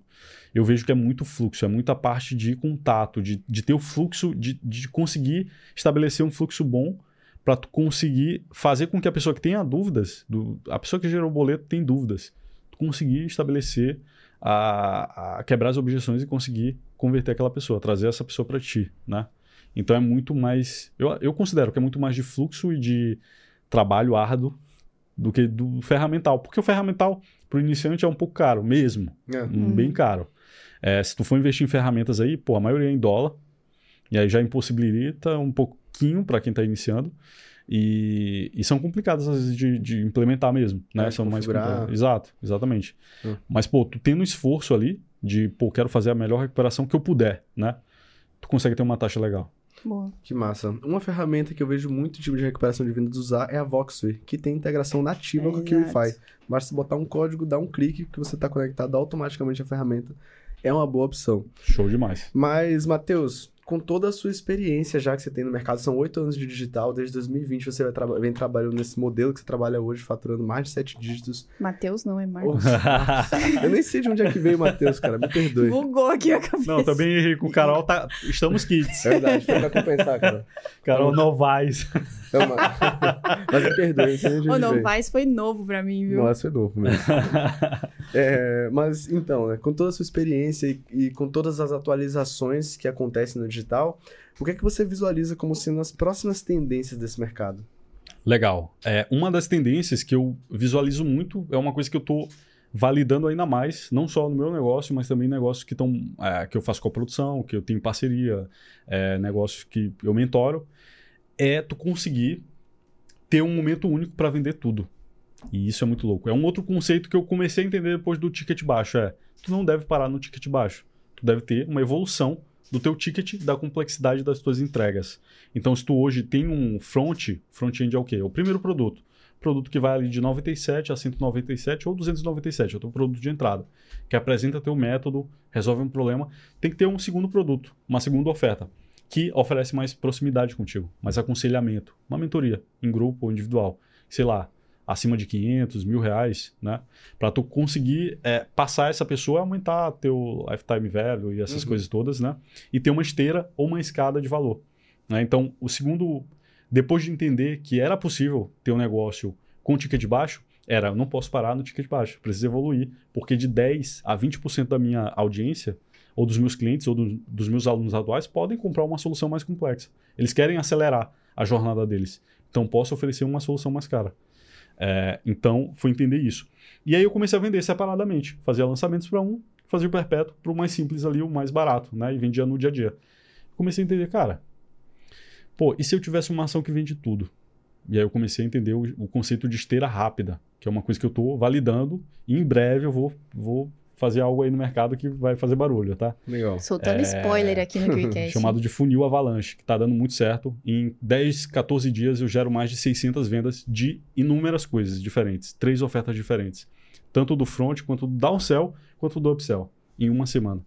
Eu vejo que é muito fluxo, é muita parte de contato, de, de ter o fluxo, de, de conseguir estabelecer um fluxo bom para tu conseguir fazer com que a pessoa que tenha dúvidas, do, a pessoa que gerou o boleto tem dúvidas, tu conseguir estabelecer, a, a quebrar as objeções e conseguir converter aquela pessoa, trazer essa pessoa para ti, né? Então é muito mais, eu, eu considero que é muito mais de fluxo e de trabalho árduo do que do ferramental, porque o ferramental para o iniciante é um pouco caro mesmo, É. um bem caro. É, se tu for investir em ferramentas aí, pô, a maioria é em dólar, e aí já impossibilita um pouquinho para quem está iniciando. E, e são complicadas às vezes de, de implementar mesmo, né? É, são mais complicadas. Exato, exatamente. Hum. Mas, pô, tu tendo um esforço ali de, pô, quero fazer a melhor recuperação que eu puder, né? Tu consegue ter uma taxa legal. Boa. Que massa. Uma ferramenta que eu vejo muito time de recuperação de vendas usar é a Voxway, que tem integração nativa com a. QIFI. Basta botar um código, dar um clique, que você está conectado automaticamente à ferramenta. É uma boa opção. Show demais. Mas, Matheus, com toda a sua experiência já que você tem no mercado, são oito anos de digital, desde 2020 você vai traba- vem trabalhando nesse modelo que você trabalha hoje, faturando mais de sete dígitos. Matheus não é Marcos. Eu nem sei de onde é que veio o Matheus, cara, me perdoe. Bugou aqui a cabeça. Não, também, Henrique, o Carol tá. Estamos kits. É verdade, foi pra compensar, cara. Carol Novaes. Então, mas... mas me perdoe, não sei nem de O. Novais foi novo pra mim, viu? Nossa, foi novo mesmo. É, mas então, né, com toda a sua experiência e, e com todas as atualizações que acontecem no digital, o que é que você visualiza como sendo as próximas tendências desse mercado? Legal. É, uma das tendências que eu visualizo muito é uma coisa que eu estou validando ainda mais, não só no meu negócio, mas também negócios que, tão, é, que eu faço coprodução, que eu tenho parceria, é, negócios que eu mentoro, é tu conseguir ter um momento único para vender tudo. E isso é muito louco. É um outro conceito que eu comecei a entender depois do ticket baixo. É, tu não deve parar no ticket baixo. Tu deve ter uma evolução do teu ticket, da complexidade das tuas entregas. Então, se tu hoje tem um front, front-end é o quê? É o primeiro produto. Produto que vai ali de 97 a 197 ou 297, é o teu produto de entrada, que apresenta teu método, resolve um problema. Tem que ter um segundo produto, uma segunda oferta, que oferece mais proximidade contigo, mais aconselhamento, uma mentoria em grupo ou individual. Sei lá, acima de 500, mil reais, né? Para tu conseguir é, passar essa pessoa, aumentar teu lifetime value e essas uhum. coisas todas, né? E ter uma esteira ou uma escada de valor. Né? Então, o segundo, depois de entender que era possível ter um negócio com ticket baixo, era, eu não posso parar no ticket baixo, preciso evoluir, porque de 10 a 20% da minha audiência, ou dos meus clientes, ou do, dos meus alunos atuais, podem comprar uma solução mais complexa. Eles querem acelerar a jornada deles. Então, posso oferecer uma solução mais cara. É, então, foi entender isso. E aí eu comecei a vender separadamente. Fazia lançamentos para um, fazia o perpétuo para o mais simples ali, o mais barato, né? E vendia no dia a dia. Comecei a entender, cara, pô, e se eu tivesse uma ação que vende tudo? E aí eu comecei a entender o, o conceito de esteira rápida, que é uma coisa que eu estou validando e em breve eu vou, vou fazer algo aí no mercado que vai fazer barulho, tá? Legal. Soltando é... spoiler aqui no QuickCast. chamado de funil avalanche, que está dando muito certo. Em 10, 14 dias eu gero mais de 600 vendas de inúmeras coisas diferentes, três ofertas diferentes, tanto do front quanto do downsell quanto do upsell em uma semana.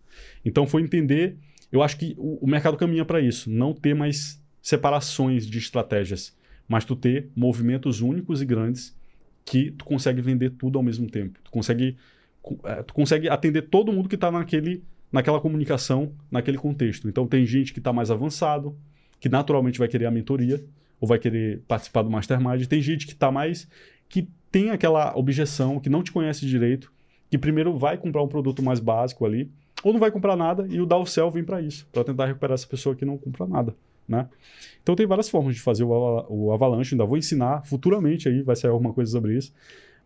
Então foi entender, eu acho que o, o mercado caminha para isso, não ter mais separações de estratégias, mas tu ter movimentos únicos e grandes que tu consegue vender tudo ao mesmo tempo. Tu consegue tu consegue atender todo mundo que está naquele, naquela comunicação, naquele contexto. Então tem gente que está mais avançado, que naturalmente vai querer a mentoria, ou vai querer participar do mastermind. Tem gente que está mais. que tem aquela objeção, que não te conhece direito, que primeiro vai comprar um produto mais básico ali, ou não vai comprar nada, e o Dalcel vem para isso, para tentar recuperar essa pessoa que não compra nada. Né? Então tem várias formas de fazer o, o Avalanche, ainda vou ensinar futuramente aí, vai sair alguma coisa sobre isso.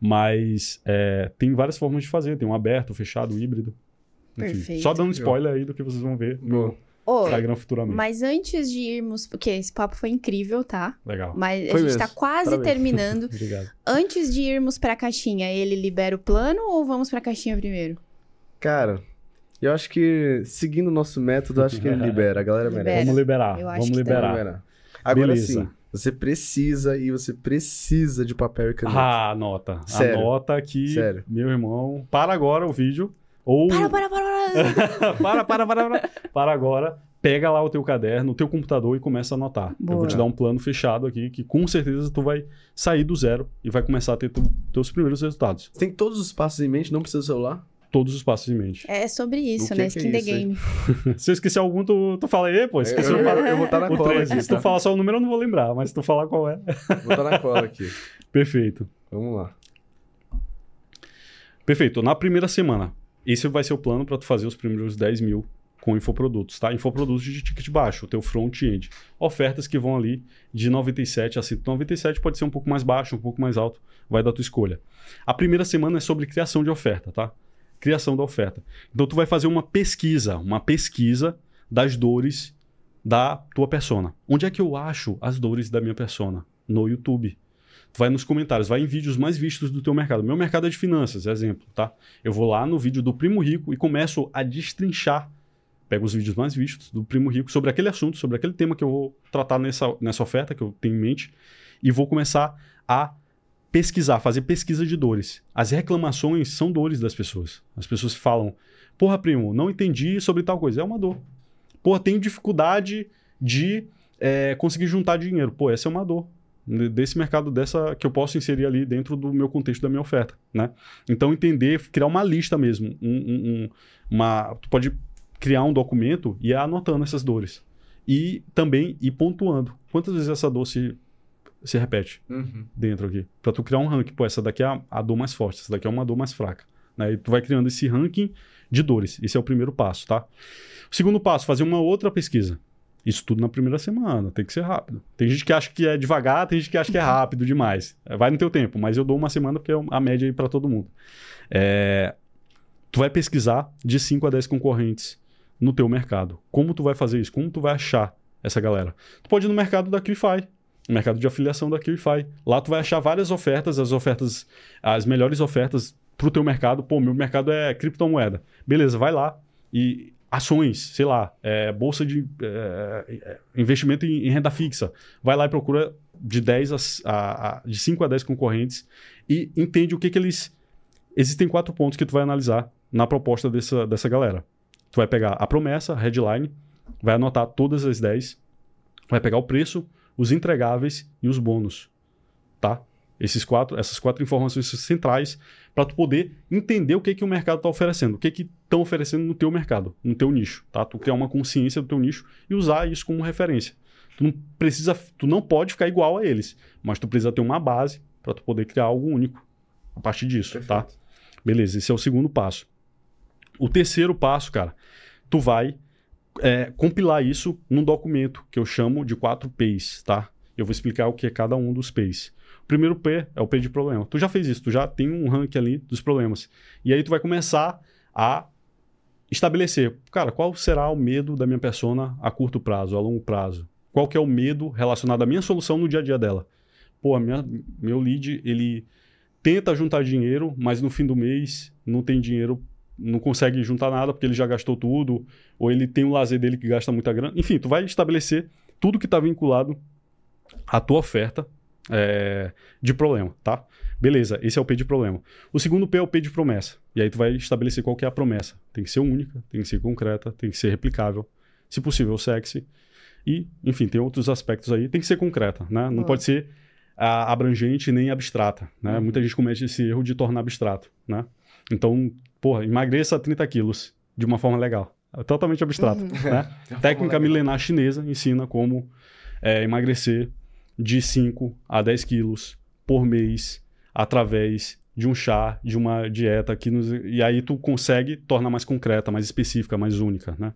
Mas é, tem várias formas de fazer. Tem um aberto, fechado, híbrido. Enfim, Perfeito. Só dando spoiler aí do que vocês vão ver no oh, Instagram futuramente. Mas antes de irmos, porque esse papo foi incrível, tá? Legal. Mas foi a gente tá mesmo. tá quase Parabéns. terminando. Obrigado. Antes de irmos pra caixinha, ele libera o plano ou vamos pra caixinha primeiro? Cara, eu acho que, seguindo o nosso método, acho que ele libera. A galera libera. merece. Vamos liberar. Vamos liberar. liberar. Agora Beleza. sim. Você precisa e você precisa de papel e caneta. Ah, anota. Sério? Anota aqui, Sério? meu irmão. Para agora o vídeo. Ou... Para, para, para, para. para, para, para, para. Para agora. Pega lá o teu caderno, o teu computador e começa a anotar. Boa. Eu vou te dar um plano fechado aqui que com certeza tu vai sair do zero e vai começar a ter tu, teus primeiros resultados. Você tem todos os passos em mente, não precisa do celular? Todos os passos em mente. É sobre isso, né? Skin é the Game. se eu esquecer algum, tu, tu fala aí, pô. Esqueci eu, eu, eu, vou estar tá na cola 13. aqui, Se tu falar só o número, eu não vou lembrar, mas se tu falar qual é... Vou estar tá na cola aqui. Perfeito. Vamos lá. Perfeito. Na primeira semana, esse vai ser o plano para tu fazer os primeiros 10 mil com infoprodutos, tá? Infoprodutos de ticket baixo, o teu front-end. Ofertas que vão ali de 97 a 197, pode ser um pouco mais baixo, um pouco mais alto, vai da tua escolha. A primeira semana é sobre criação de oferta, tá? Criação da oferta. Então tu vai fazer uma pesquisa, uma pesquisa das dores da tua persona. Onde é que eu acho as dores da minha persona? No YouTube. Tu vai nos comentários, vai em vídeos mais vistos do teu mercado. Meu mercado é de finanças, exemplo, tá? Eu vou lá no vídeo do Primo Rico e começo a destrinchar, pego os vídeos mais vistos do Primo Rico sobre aquele assunto, sobre aquele tema que eu vou tratar nessa, nessa oferta que eu tenho em mente e vou começar a pesquisar, fazer pesquisa de dores. As reclamações são dores das pessoas. As pessoas falam: Porra, primo, não entendi sobre tal coisa. É uma dor. Porra, tenho dificuldade de é, conseguir juntar dinheiro. Pô, essa é uma dor desse mercado dessa que eu posso inserir ali dentro do meu contexto da minha oferta, né? Então entender, criar uma lista mesmo, um, um, uma, tu pode criar um documento e ir anotando essas dores e também ir pontuando quantas vezes essa dor se se repete uhum. dentro aqui. Pra tu criar um ranking. Pô, essa daqui é a, a, dor mais forte, essa daqui é uma dor mais fraca. Né? E tu vai criando esse ranking de dores. Esse é o primeiro passo, tá? O segundo passo, fazer uma outra pesquisa. Isso tudo na primeira semana, tem que ser rápido. Tem gente que acha que é devagar, tem gente que acha que é rápido demais. É, vai no teu tempo, mas eu dou uma semana porque é a média aí para todo mundo. É... Tu vai pesquisar de 5 a 10 concorrentes no teu mercado. Como tu vai fazer isso? Como tu vai achar essa galera? Tu pode ir no mercado da Qlify, o mercado de afiliação da QIFI. Lá tu vai achar várias ofertas, as ofertas, as melhores ofertas para o teu mercado. Pô, meu mercado é criptomoeda. Beleza, vai lá e ações, sei lá, é, bolsa de é, é investimento em, em, renda fixa. Vai lá e procura de 10 a, a, de 5 a 10 concorrentes e entende o que, que eles. Existem quatro pontos que tu vai analisar na proposta dessa, dessa galera. Tu vai pegar a promessa, a headline, vai anotar todas as 10, vai pegar o preço, os entregáveis e os bônus, tá? Esses quatro, essas quatro informações centrais para tu poder entender o que que o mercado está oferecendo, o que que estão oferecendo no teu mercado, no teu nicho, tá? Tu criar uma consciência do teu nicho e usar isso como referência. Tu não precisa, tu não pode ficar igual a eles, mas tu precisa ter uma base para tu poder criar algo único a partir disso, tá? Perfeito. tá? Beleza, esse é o segundo passo. O terceiro passo, cara, tu vai é, compilar isso num documento que eu chamo de 4 P's, tá? Eu vou explicar o que é cada um dos P's. O primeiro P é o P de problema. Tu já fez isso, tu já tem um ranking ali dos problemas. E aí tu vai começar a estabelecer, cara, qual será o medo da minha persona a curto prazo, a longo prazo? Qual que é o medo relacionado à minha solução no dia a dia dela? Pô, minha, meu lead, ele tenta juntar dinheiro, mas no fim do mês não tem dinheiro não consegue juntar nada porque ele já gastou tudo, ou ele tem o lazer dele que gasta muita grana. Enfim, tu vai estabelecer tudo que está vinculado à tua oferta é, de problema, tá? Beleza, esse é o P de problema. O segundo P é o P de promessa. E aí tu vai estabelecer qual que é a promessa. Tem que ser única, tem que ser concreta, tem que ser replicável, se possível sexy. E, enfim, tem outros aspectos aí. Tem que ser concreta, né? Não pode ser a, abrangente nem abstrata, né? Uhum. Muita gente comete esse erro de tornar abstrato, né? Então, porra, emagreça 30 quilos de uma forma legal. É totalmente abstrato. Uhum. Né? Técnica milenar chinesa ensina como é, emagrecer de 5 a 10 quilos por mês através de um chá, de uma dieta que nos... e aí tu consegue tornar mais concreta, mais específica, mais única, né?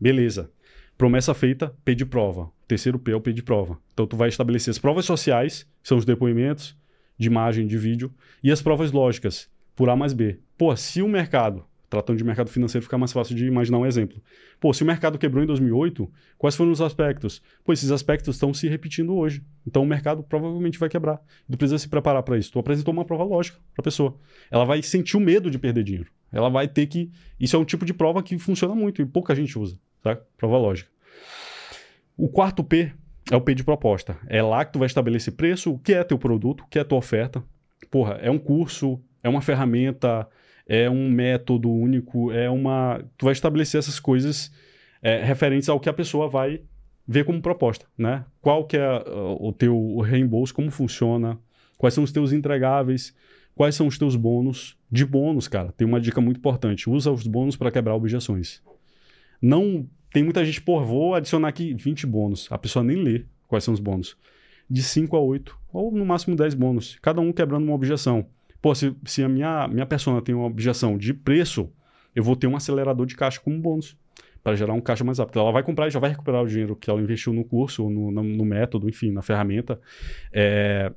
Beleza. Promessa feita, P de prova. O terceiro P é o P de prova. Então tu vai estabelecer as provas sociais, que são os depoimentos de imagem, de vídeo, e as provas lógicas, por A mais B. Pô, se o mercado, tratando de mercado financeiro, fica mais fácil de imaginar um exemplo. Pô, se o mercado quebrou em 2008, quais foram os aspectos? Pô, esses aspectos estão se repetindo hoje. Então o mercado provavelmente vai quebrar. Tu precisa se preparar para isso. Tu apresentou uma prova lógica para a pessoa. Ela vai sentir o medo de perder dinheiro. Ela vai ter que. Isso é um tipo de prova que funciona muito e pouca gente usa, tá? Prova lógica. O quarto P é o P de proposta. É lá que tu vai estabelecer preço, o que é teu produto, o que é tua oferta. Porra, é um curso, é uma ferramenta, é um método único, é uma. Tu vai estabelecer essas coisas é, referentes ao que a pessoa vai ver como proposta, né? Qual que é uh, o teu reembolso, como funciona, quais são os teus entregáveis, quais são os teus bônus. De bônus, cara, tem uma dica muito importante: usa os bônus para quebrar objeções. Não tem muita gente, pô, vou adicionar aqui 20 bônus. A pessoa nem lê quais são os bônus. De 5 a 8, ou no máximo 10 bônus, cada um quebrando uma objeção. Pô, se, se a minha, minha persona tem uma objeção de preço, eu vou ter um acelerador de caixa como bônus para gerar um caixa mais rápido. Ela vai comprar e já vai recuperar o dinheiro que ela investiu no curso, no, no, no método, enfim, na ferramenta. É,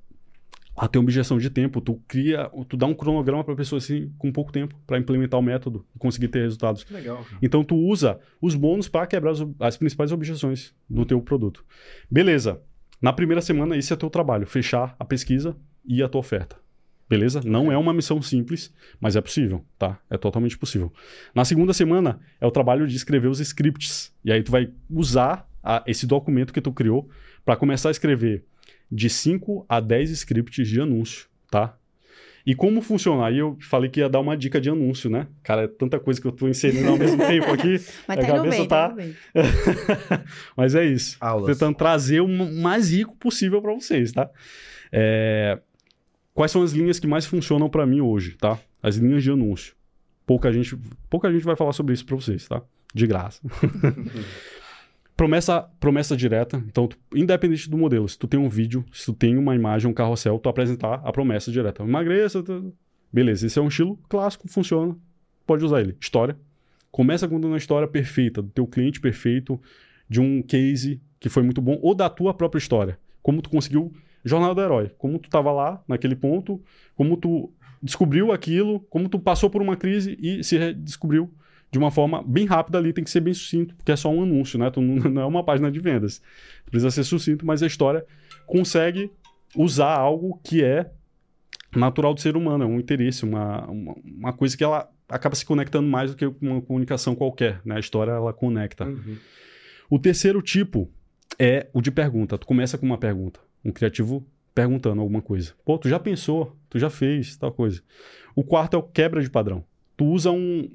ela tem objeção de tempo, tu cria, tu dá um cronograma para a pessoa assim, com pouco tempo para implementar o método e conseguir ter resultados. Legal. Cara. Então tu usa os bônus para quebrar as, as, principais objeções do teu produto. Beleza. Na primeira semana esse é teu trabalho, fechar a pesquisa e a tua oferta. Beleza? Não é uma missão simples, mas é possível, tá? É totalmente possível. Na segunda semana é o trabalho de escrever os scripts. E aí tu vai usar a, esse documento que tu criou para começar a escrever de 5 a 10 scripts de anúncio, tá? E como funciona? Aí eu falei que ia dar uma dica de anúncio, né? Cara, é tanta coisa que eu tô inserindo ao mesmo tempo aqui. Mas a tá cabeça bem, tá... tá... Mas é isso. Aulas. Tentando trazer o mais rico possível para vocês, tá? É... Quais são as linhas que mais funcionam para mim hoje, tá? As linhas de anúncio. Pouca gente, pouca gente vai falar sobre isso para vocês, tá? De graça. promessa, promessa direta. Então, tu, independente do modelo, se tu tem um vídeo, se tu tem uma imagem, um carrossel, tu apresentar a promessa direta. Emagreça, tu... beleza. Esse é um estilo clássico, funciona. Pode usar ele. História. Começa contando uma história perfeita, do teu cliente perfeito, de um case que foi muito bom, ou da tua própria história. Como tu conseguiu Jornada do Herói. Como tu estava lá, naquele ponto, como tu descobriu aquilo, como tu passou por uma crise e se descobriu de uma forma bem rápida ali, tem que ser bem sucinto, porque é só um anúncio, né? Tu não, é uma página de vendas. Precisa ser sucinto, mas a história consegue usar algo que é natural do ser humano, é um interesse, uma, uma, uma coisa que ela acaba se conectando mais do que uma comunicação qualquer, né? A história, ela conecta. Uhum. O terceiro tipo é o de pergunta. Tu começa com uma pergunta. Um criativo perguntando alguma coisa. Pô, tu já pensou, tu já fez, tal coisa. O quarto é o quebra de padrão. Tu usa um.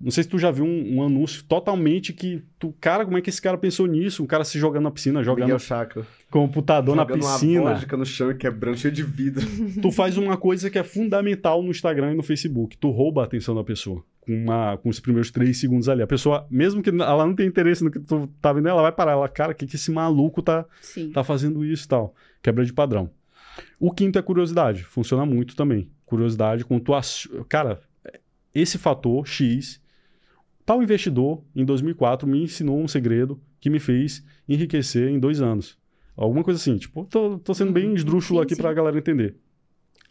Não sei se tu já viu um, um anúncio totalmente que. Tu, cara, como é que esse cara pensou nisso? Um cara se jogando na piscina, jogando Miguel Chakra. computador na Jogando piscina. uma vodka no chão e quebrando, cheio de vidro. tu faz uma coisa que é fundamental no Instagram e no Facebook. Tu rouba a atenção da pessoa. Com, uma, com os primeiros três segundos ali. A pessoa, mesmo que ela não tenha interesse no que tu tá vendo, ela vai parar. Ela, cara, o que, que esse maluco tá, Sim. tá fazendo isso e tal. Quebra de padrão. O quinto é curiosidade. Funciona muito também. Curiosidade com tu. ass- Cara, esse fator X, tal investidor em 2004 me ensinou um segredo que me fez enriquecer em dois anos. Alguma coisa assim. Tipo, tô, tô sendo bem Uhum. esdrúxulo Sim, aqui sim. pra galera entender.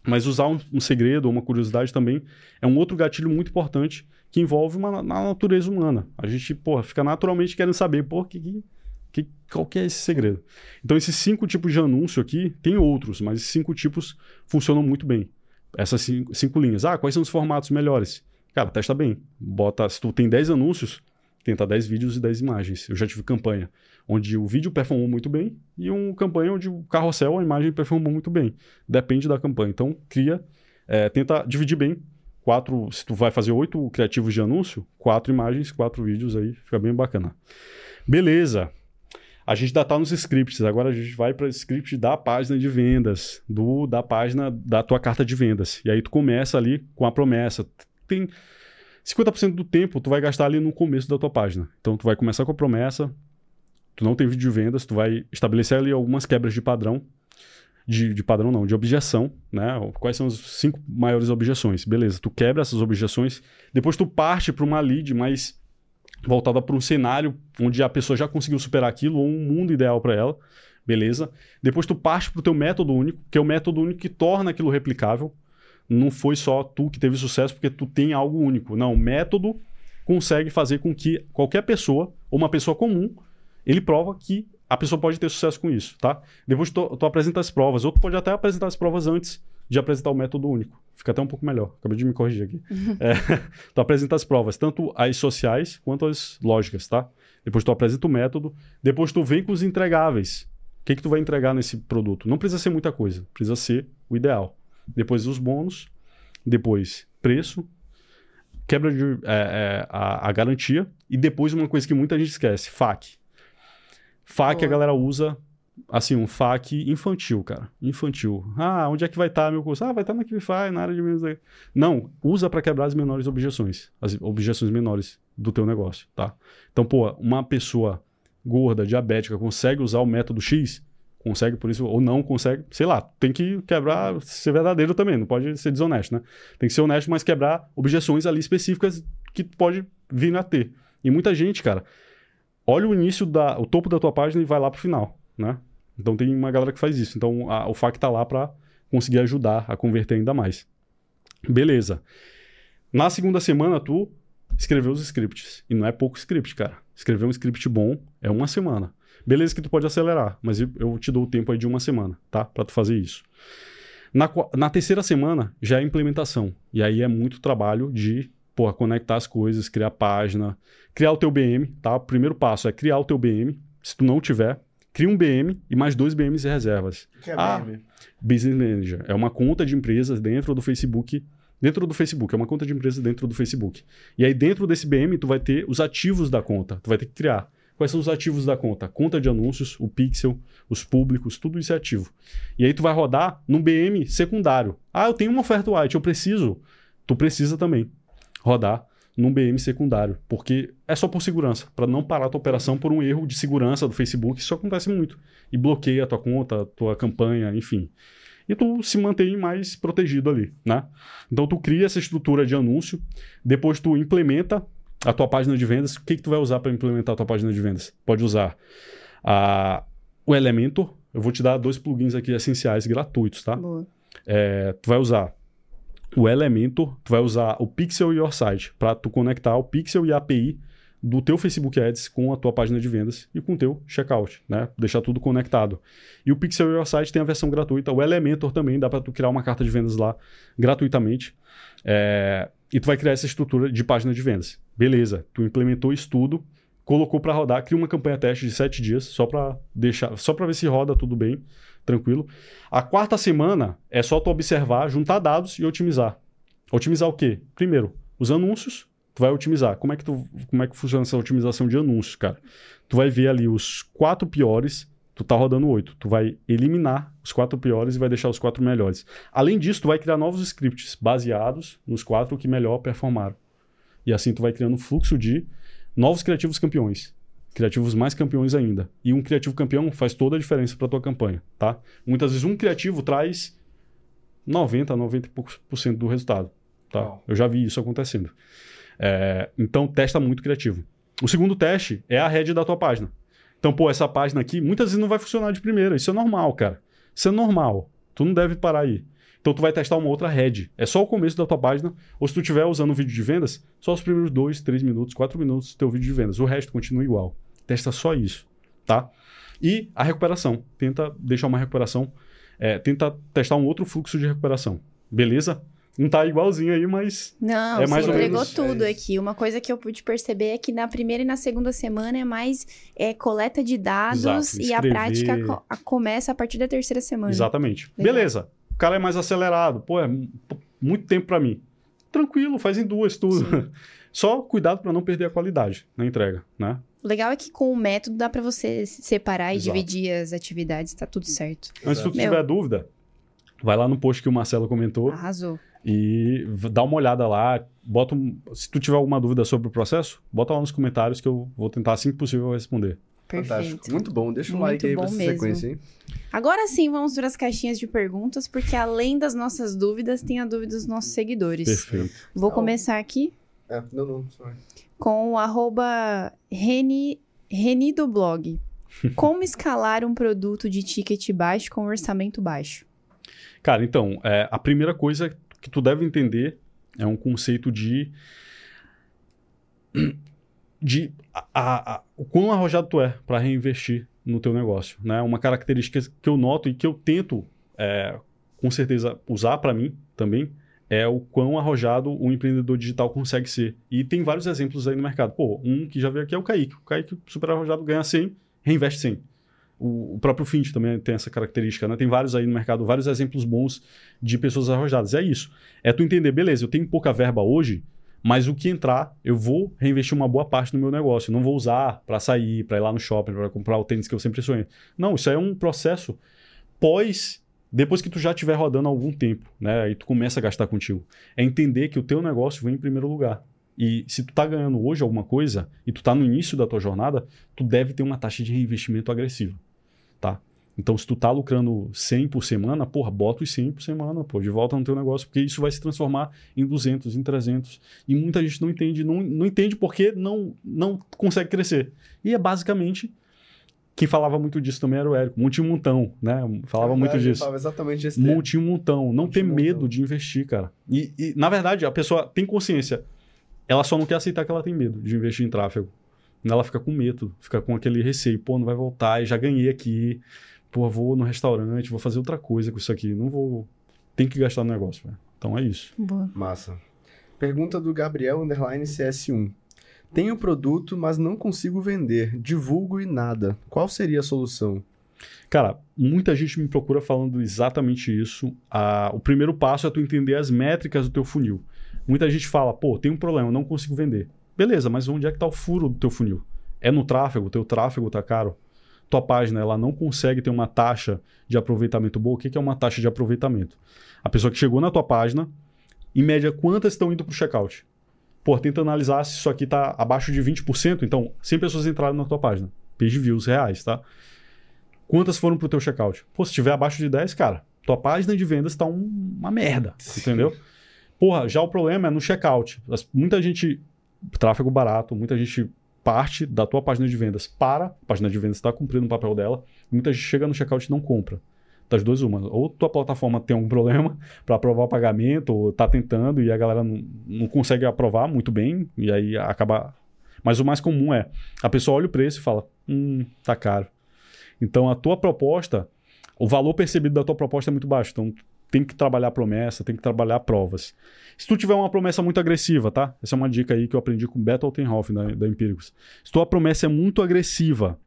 Mas usar um, um segredo ou uma curiosidade também é um outro gatilho muito importante que envolve uma, na natureza humana. A gente, porra, fica naturalmente querendo saber, pô, que, que, que, qual que é esse segredo? Então, esses cinco tipos de anúncio aqui, tem outros, mas esses cinco tipos funcionam muito bem. Essas cinco, cinco linhas. Ah, quais são os formatos melhores? Cara, testa bem. Bota, se tu tem 10 anúncios, tenta 10 vídeos e 10 imagens. Eu já tive campanha onde o vídeo performou muito bem e uma campanha onde o carrossel, a imagem performou muito bem. Depende da campanha. Então, cria, é, tenta dividir bem. Quatro, se tu vai fazer oito criativos de anúncio, quatro imagens, quatro vídeos aí, fica bem bacana. Beleza. A gente ainda tá nos scripts, agora a gente vai para o script da página de vendas, do da página da tua carta de vendas. E aí tu começa ali com a promessa. Tem 50% do tempo tu vai gastar ali no começo da tua página. Então tu vai começar com a promessa, tu não tem vídeo de vendas, tu vai estabelecer ali algumas quebras de padrão, de, de padrão não, de objeção, né? Quais são as cinco maiores objeções? Beleza, tu quebra essas objeções, depois tu parte para uma lead mais voltada para um cenário onde a pessoa já conseguiu superar aquilo ou um mundo ideal para ela, beleza? Depois tu parte para o teu método único, que é o método único que torna aquilo replicável. Não foi só tu que teve sucesso porque tu tem algo único. Não, o método consegue fazer com que qualquer pessoa, ou uma pessoa comum, ele prova que a pessoa pode ter sucesso com isso, tá? Depois tu, tu apresenta as provas, ou tu pode até apresentar as provas antes de apresentar o método único. Fica até um pouco melhor. Acabei de me corrigir aqui. É, tu apresenta as provas, tanto as sociais quanto as lógicas, tá? Depois tu apresenta o método, depois tu vem com os entregáveis. O que, que tu vai entregar nesse produto? Não precisa ser muita coisa, precisa ser o ideal. Depois os bônus, depois preço, quebra de, é, é, a, a garantia e depois uma coisa que muita gente esquece, FAQ. FAQ a galera usa assim, um FAQ infantil, cara. Infantil. Ah, onde é que vai estar meu curso? Ah, vai estar na Kivify, na área de menos. Não, usa para quebrar as menores objeções, as objeções menores do teu negócio, tá? Então, pô, uma pessoa gorda, diabética, consegue usar o método X? Consegue por isso, ou não consegue, sei lá, tem que quebrar, ser verdadeiro também, não pode ser desonesto, né? Tem que ser honesto, mas quebrar objeções ali específicas que pode vir a ter. E muita gente, cara, olha o início, da, o topo da tua página e vai lá pro final, né? Então tem uma galera que faz isso. Então a, o FAQ tá lá para conseguir ajudar a converter ainda mais. Beleza. Na segunda semana, tu escreveu os scripts. E não é pouco script, cara. Escrever um script bom é uma semana. Beleza que tu pode acelerar, mas eu, te dou o tempo aí de uma semana, tá? Pra tu fazer isso. Na, na terceira semana já é implementação. E aí é muito trabalho de porra, conectar as coisas, criar página, criar o teu BM, tá? O primeiro passo é criar o teu BM. Se tu não tiver, cria um BM e mais dois BMs e reservas. Que é Ah. meme. Business Manager é uma conta de empresas dentro do Facebook. Dentro do Facebook, é uma conta de empresa dentro do Facebook. E aí, dentro desse BM, tu vai ter os ativos da conta. Tu vai ter que criar. Quais são os ativos da conta? Conta de anúncios, o pixel, os públicos, tudo isso é ativo. E aí tu vai rodar num BM secundário. Ah, eu tenho uma oferta white, eu preciso. Tu precisa também rodar num BM secundário, porque é só por segurança, para não parar a tua operação por um erro de segurança do Facebook, isso acontece muito. E bloqueia a tua conta, a tua campanha, enfim. E tu se mantém mais protegido ali, né? Então tu cria essa estrutura de anúncio, depois tu implementa a tua página de vendas. O que, que tu vai usar para implementar a tua página de vendas? Pode usar a, o Elementor. Eu vou te dar dois plugins aqui essenciais gratuitos, tá? Boa. É, tu vai usar o Elementor, tu vai usar o Pixel Your Site para tu conectar o Pixel e a API do teu Facebook Ads com a tua página de vendas e com o teu checkout, né? Deixar tudo conectado. E o Pixel Your Site tem a versão gratuita, o Elementor também dá para tu criar uma carta de vendas lá gratuitamente. É... E tu vai criar essa estrutura de página de vendas. Beleza, tu implementou isso tudo, colocou para rodar, cria uma campanha teste de sete dias só para deixar, só para ver se roda tudo bem, tranquilo. A quarta semana é só tu observar, juntar dados e otimizar. Otimizar o quê? Primeiro, os anúncios, tu vai otimizar. Como é que tu, como é que funciona essa otimização de anúncios, cara? Tu vai ver ali os quatro piores, tu tá rodando oito. Tu vai eliminar os quatro piores e vai deixar os quatro melhores. Além disso, tu vai criar novos scripts baseados nos quatro que melhor performaram. E assim tu vai criando um fluxo de novos criativos campeões. Criativos mais campeões ainda. E um criativo campeão faz toda a diferença para tua campanha, tá? Muitas vezes um criativo traz 90, 90 e poucos por cento do resultado, tá? Oh. Eu já vi isso acontecendo. É, então, testa muito criativo. O segundo teste é a head da tua página. Então, pô, essa página aqui, muitas vezes não vai funcionar de primeira. Isso é normal, cara. Isso é normal. Tu não deve parar aí. Então tu vai testar uma outra head. É só o começo da tua página. Ou se tu estiver usando um vídeo de vendas, só os primeiros 2, 3 minutos, 4 minutos do teu vídeo de vendas. O resto continua igual. Testa só isso, tá? E a recuperação. Tenta deixar uma recuperação. É, tenta testar um outro fluxo de recuperação. Beleza? Não tá igualzinho aí, mas. Não, é mais você ou entregou menos. tudo É aqui. Uma coisa que eu pude perceber é que na primeira e na segunda semana é mais é, coleta de dados Exato, e a prática co- a- começa a partir da terceira semana. Exatamente. Legal. Beleza. O cara é mais acelerado. Pô, é mu- muito tempo para mim. Tranquilo, faz em duas tudo. Só cuidado para não perder a qualidade na entrega, né? O legal é que com o método dá pra você se separar e Exato. dividir as atividades, tá tudo certo. Antes se tu Meu. tiver dúvida, vai lá no post que o Marcelo comentou Arrasou. e dá uma olhada lá. Bota um- Se tu tiver alguma dúvida sobre o processo, bota lá nos comentários que eu vou tentar assim que possível responder. Perfeito. Fantástico. Muito bom. Deixa um Muito like aí pra essa mesmo. sequência, hein? Agora sim, vamos para as caixinhas de perguntas, porque além das nossas dúvidas, tem a dúvida dos nossos seguidores. Perfeito. Vou Então- começar aqui É, não, não. sorry. Com o arroba Reni, Reni do blog. Como escalar um produto de ticket baixo com orçamento baixo? Cara, então, é, a primeira coisa que tu deve entender é um conceito de. de a, a- a- o quão arrojado tu é para reinvestir no teu negócio. Né? Uma característica que eu noto e que eu tento, é, com certeza, usar para mim também é o quão arrojado um empreendedor digital consegue ser. E tem vários exemplos aí no mercado. Pô, um que já veio aqui é o Kaique. O Kaique, super arrojado, ganha 100, reinveste 100. O, próprio Fint também tem essa característica, né? Tem vários aí no mercado, vários exemplos bons de pessoas arrojadas. É isso. É tu entender, beleza, eu tenho pouca verba hoje, mas o que entrar, eu vou reinvestir uma boa parte no meu negócio. Eu não vou usar para sair, para ir lá no shopping, para comprar o tênis que eu sempre sonhei. Não, isso aí é um processo pós depois que tu já estiver rodando há algum tempo, né? Aí tu começa a gastar contigo. É entender que o teu negócio vem em primeiro lugar. E se tu tá ganhando hoje alguma coisa e tu tá no início da tua jornada, tu deve ter uma taxa de reinvestimento agressiva, tá? Então, se tu tá lucrando 100 por semana, porra, bota os 100 por semana, pô, de volta no teu negócio, porque isso vai se transformar em 200, em 300. E muita gente não entende, não, não entende porque não, não consegue crescer. E é basicamente, quem falava muito disso também era o Érico, monte um montão, né? Falava muito verdade, eu disso. falava exatamente. Monte um montão. Não ter medo de investir, cara. E, e, na verdade, a pessoa tem consciência. Ela só não quer aceitar que ela tem medo de investir em tráfego. Ela fica com medo, fica com aquele receio. Pô, não vai voltar, e já ganhei aqui. Pô, vou no restaurante, vou fazer outra coisa com isso aqui. Não vou. Tem que gastar no negócio, velho. Então é isso. Boa. Massa. Pergunta do Gabriel Underline CS1. Tenho produto, mas não consigo vender. Divulgo e nada. Qual seria a solução? Cara, muita gente me procura falando exatamente isso. Ah, o primeiro passo é tu entender as métricas do teu funil. Muita gente fala, pô, tem um problema, não consigo vender. Beleza, mas onde é que está o furo do teu funil? É no tráfego? Teu tráfego tá caro? Tua página, ela não consegue ter uma taxa de aproveitamento boa. O que é uma taxa de aproveitamento? A pessoa que chegou na tua página, em média, quantas estão indo para o checkout? Pô, tenta analisar se isso aqui está abaixo de 20%. Então, 100 pessoas entraram na tua página. Page views reais, tá? Quantas foram pro teu checkout? Pô, se tiver abaixo de 10, cara, tua página de vendas tá um- uma merda, entendeu? Porra, já o problema é no checkout. Muita gente, tráfego barato, muita gente parte da tua página de vendas para, a página de vendas está cumprindo o papel dela, muita gente chega no checkout e não compra. Das duas, uma. Ou tua plataforma tem algum problema para aprovar o pagamento, ou tá tentando e a galera não, não consegue aprovar muito bem, e aí acaba. Mas o mais comum é a pessoa olha o preço e fala: hum, tá caro. Então a tua proposta, o valor percebido da tua proposta é muito baixo. Então tem que trabalhar promessa, tem que trabalhar provas. Se tu tiver uma promessa muito agressiva, tá? Essa é uma dica aí que eu aprendi com o Beto Altenhoff da, da Empíricos. Se tua promessa é muito agressiva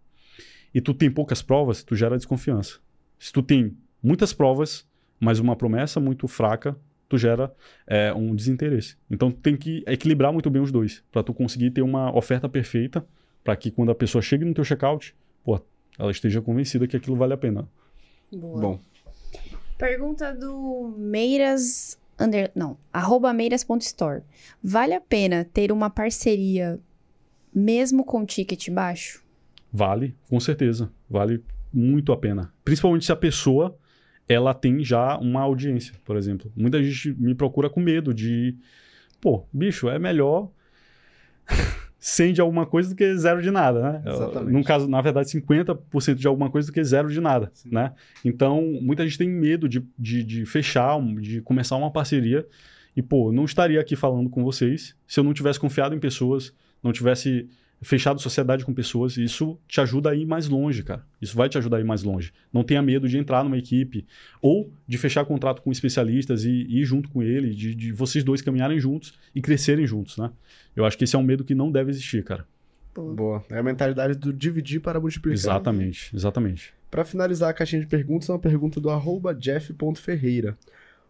e tu tem poucas provas, tu gera desconfiança. Se tu tem muitas provas, mas uma promessa muito fraca, tu gera é, um desinteresse. Então tu tem que equilibrar muito bem os dois, para tu conseguir ter uma oferta perfeita, para que quando a pessoa chegue no teu checkout, pô, ela esteja convencida que aquilo vale a pena. Boa. Bom, Pergunta do Meiras. Under, não, arroba meiras.store. Vale a pena ter uma parceria mesmo com ticket baixo? Vale, com certeza. Vale muito a pena. Principalmente se a pessoa ela tem já uma audiência, por exemplo. Muita gente me procura com medo de, pô, bicho, é melhor 100 de alguma coisa do que zero de nada, né? Exatamente. No caso, na verdade, 50% de alguma coisa do que zero de nada, Sim. né? Então, muita gente tem medo de, de, de fechar, de começar uma parceria e, pô, não estaria aqui falando com vocês se eu não tivesse confiado em pessoas, não tivesse fechado sociedade com pessoas. Isso te ajuda a ir mais longe, cara. Isso vai te ajudar a ir mais longe. Não tenha medo de entrar numa equipe ou de fechar contrato com especialistas e, e ir junto com ele, de, de vocês dois caminharem juntos e crescerem juntos, né? Eu acho que esse é um medo que não deve existir, cara. Boa. É a mentalidade do dividir para multiplicar. Exatamente, exatamente. Para finalizar a caixinha de perguntas, é uma pergunta do arroba jeff.ferreira.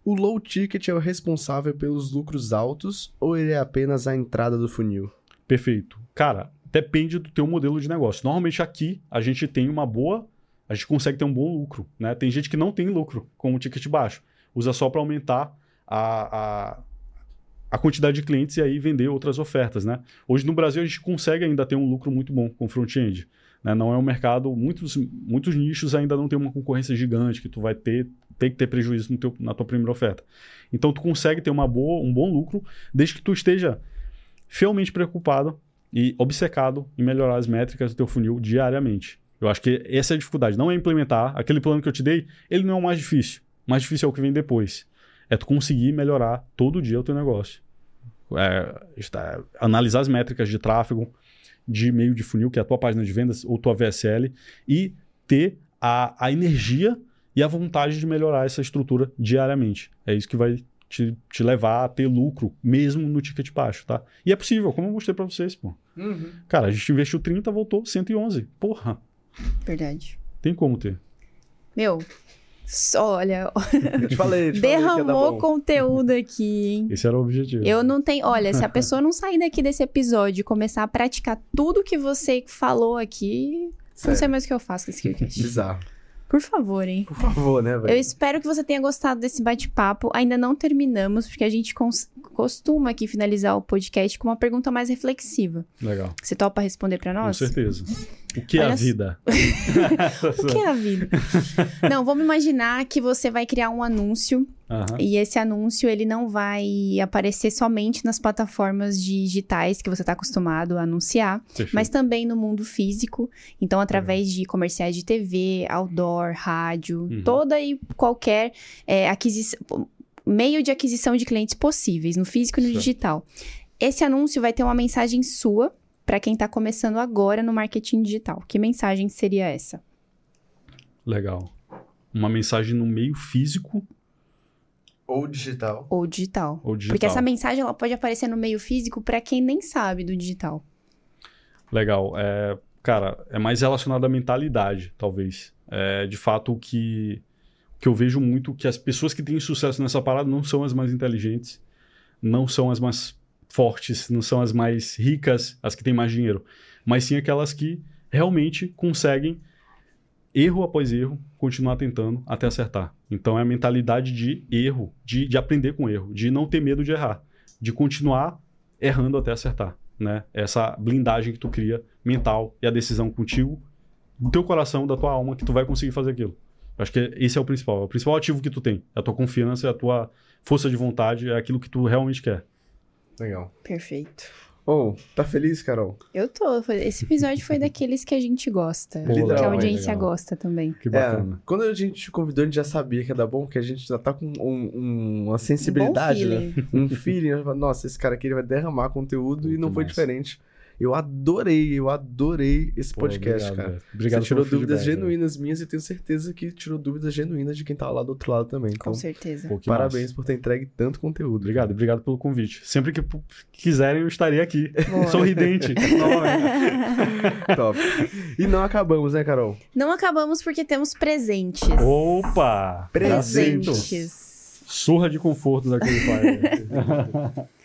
O low ticket é o responsável pelos lucros altos ou ele é apenas a entrada do funil? Perfeito. Cara, depende do teu modelo de negócio. Normalmente aqui a gente tem uma boa, a gente consegue ter um bom lucro, né? Tem gente que não tem lucro com o ticket baixo, usa só para aumentar a, a, a quantidade de clientes e aí vender outras ofertas, né? Hoje no Brasil a gente consegue ainda ter um lucro muito bom com front-end. Né? Não é um mercado, muitos, muitos nichos ainda não tem uma concorrência gigante que tu vai ter, ter que ter prejuízo teu, na tua primeira oferta. Então tu consegue ter uma boa, um bom lucro desde que tu esteja fielmente preocupado e obcecado em melhorar as métricas do teu funil diariamente. Eu acho que essa é a dificuldade, não é implementar aquele plano que eu te dei, ele não é o mais difícil. O mais difícil é o que vem depois. É tu conseguir melhorar todo dia o teu negócio. É, está- analisar as métricas de tráfego, de meio de funil, que é a tua página de vendas ou tua VSL, e ter a, a energia e a vontade de melhorar essa estrutura diariamente. É isso que vai te, te levar a ter lucro, mesmo no ticket baixo, tá? E é possível, como eu mostrei pra vocês, pô. Cara, a gente investiu 30, voltou 111. Porra, Verdade. tem como ter. Meu, só, olha, Eu te falei, eu te derramou conteúdo aqui, hein? Esse era o objetivo. Eu não tenho. Olha, se a pessoa não sair daqui desse episódio e começar a praticar tudo que você falou aqui, não Sério. sei mais o que eu faço com esse KiwiCast. Bizarro. Por favor, hein? Por favor, né, Eu velho? espero que você tenha gostado desse bate-papo. Ainda não terminamos, porque a gente costuma aqui finalizar o podcast com uma pergunta mais reflexiva. Legal. Você topa responder pra nós? Com certeza. O que é Olha a só- vida? O que é a vida? não, vamos imaginar que você vai criar um anúncio Aham. e esse anúncio ele não vai aparecer somente nas plataformas digitais que você está acostumado a anunciar, mas também no mundo físico. Então, através de comerciais de TV, outdoor, rádio, Uhum. toda e qualquer é, aquisição, meio de aquisição de clientes possíveis, no físico e no Certo. digital. Esse anúncio vai ter uma mensagem sua para quem está começando agora no marketing digital. Que mensagem seria essa? Legal. Uma mensagem no meio físico Ou digital. Ou digital. ou digital. Porque essa mensagem ela pode aparecer no meio físico para quem nem sabe do digital. Legal. É, cara, é mais relacionado à mentalidade, talvez. É, de fato, o que, o que eu vejo muito que as pessoas que têm sucesso nessa parada não são as mais inteligentes, não são as mais fortes, não são as mais ricas, as que têm mais dinheiro, mas sim aquelas que realmente conseguem, erro após erro, continuar tentando até acertar. Então é a mentalidade de erro, de, de aprender com erro, de não ter medo de errar, de continuar errando até acertar né? Essa blindagem que tu cria mental e a decisão contigo, do teu coração, da tua alma, que tu vai conseguir fazer aquilo. Eu acho que esse é o principal. É o principal ativo que tu tem. É a tua confiança, é a tua força de vontade, é aquilo que tu realmente quer. Legal. Perfeito. Oh, tá feliz, Carol? Eu tô. Esse episódio foi daqueles que a gente gosta. Que a audiência legal. gosta também. Que bacana. É, quando a gente te convidou, a gente já sabia que ia dar bom, porque a gente já tá com um- um- uma sensibilidade, um bom né? feeling. Um feeling. Nossa, esse cara aqui ele vai derramar conteúdo Pô, e não foi diferente. Eu adorei, eu adorei esse Pô, podcast, obrigado, cara. Obrigado Você tirou dúvidas feedback, genuínas minhas e tenho certeza que tirou dúvidas genuínas de quem tá lá do outro lado também. Com Então, certeza. Pô, parabéns massa. por ter entregue tanto conteúdo. Obrigado, obrigado pelo convite. Sempre que quiserem, eu estarei aqui. Boa. Sorridente. novamente. Top. E não acabamos, né, Carol? Não acabamos porque temos presentes. Opa! Presente. Presentes. Surra de conforto daquele pai.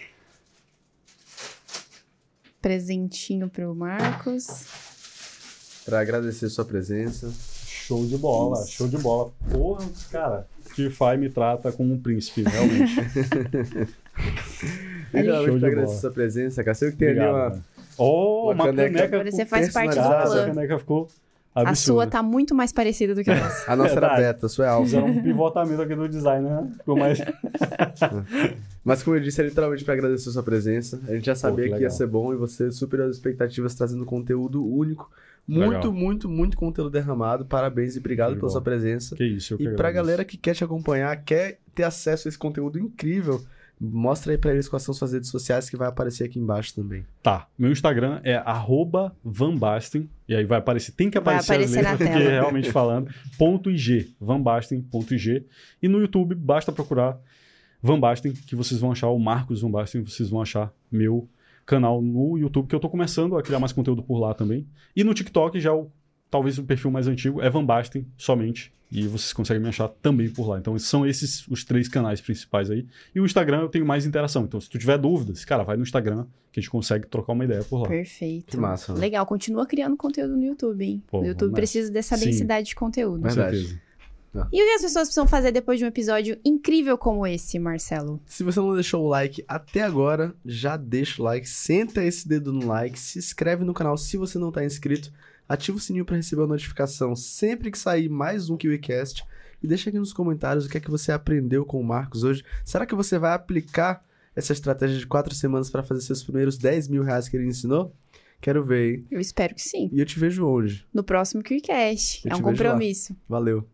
Presentinho pro Marcos. Pra agradecer sua presença. show de bola, show de bola. Porra, cara, TFI me trata como um príncipe, realmente. E realmente Show de pra agradecer bola. sua presença, cara. Sei que tem ali Obrigado, uma. velho. Oh, uma uma, caneca caneca, Agora você faz parte do. Essa clã. caneca ficou A absurda. sua tá muito mais parecida do que a nossa. A nossa era beta, a sua é alfa. Fizeram um pivotamento aqui do design, né? Ficou mais... Mas como eu disse, é literalmente pra agradecer sua presença. A gente já sabia que que, ia ser bom e você superou as expectativas trazendo conteúdo único. Muito, Legal. muito, muito conteúdo derramado. Parabéns e obrigado pela sua presença. Que isso, eu que E pra agradeço. galera que quer te acompanhar, quer ter acesso a esse conteúdo incrível, mostra aí pra eles quais são suas redes sociais que vai aparecer aqui embaixo também. Tá, meu Instagram é arroba vanbasten, e aí vai aparecer, tem que Vai aparecer, aparecer as na letras, porque tela. realmente falando, ponto IG, vanbasten, ponto IG, e no YouTube basta procurar Van Basten, que vocês vão achar o Marcos Van Basten, vocês vão achar meu canal no YouTube, que eu tô começando a criar mais conteúdo por lá também, e no TikTok já o, talvez o perfil mais antigo é Van Basten somente, e vocês conseguem me achar também por lá. Então são esses os três canais principais aí. E o Instagram eu tenho mais interação. Então se tu tiver dúvidas, cara, vai no Instagram que a gente consegue trocar uma ideia por lá. Perfeito. Que massa, né? Legal, continua criando conteúdo no YouTube, hein? Pô, o YouTube precisa dessa Sim. densidade de conteúdo. Com Verdade. certeza. E o que as pessoas precisam fazer depois de um episódio incrível como esse, Marcelo? Se você não deixou o like até agora, já deixa o like, senta esse dedo no like, se inscreve no canal se você não tá inscrito, ativa o sininho para receber a notificação sempre que sair mais um KiwiCast e deixa aqui nos comentários o que é que você aprendeu com o Marcos hoje. Será que você vai aplicar essa estratégia de quatro semanas para fazer seus primeiros 10 mil reais que ele ensinou? Quero ver, hein? Eu espero que sim. E eu te vejo hoje. No próximo. Eu É um vejo lá. compromisso. Valeu.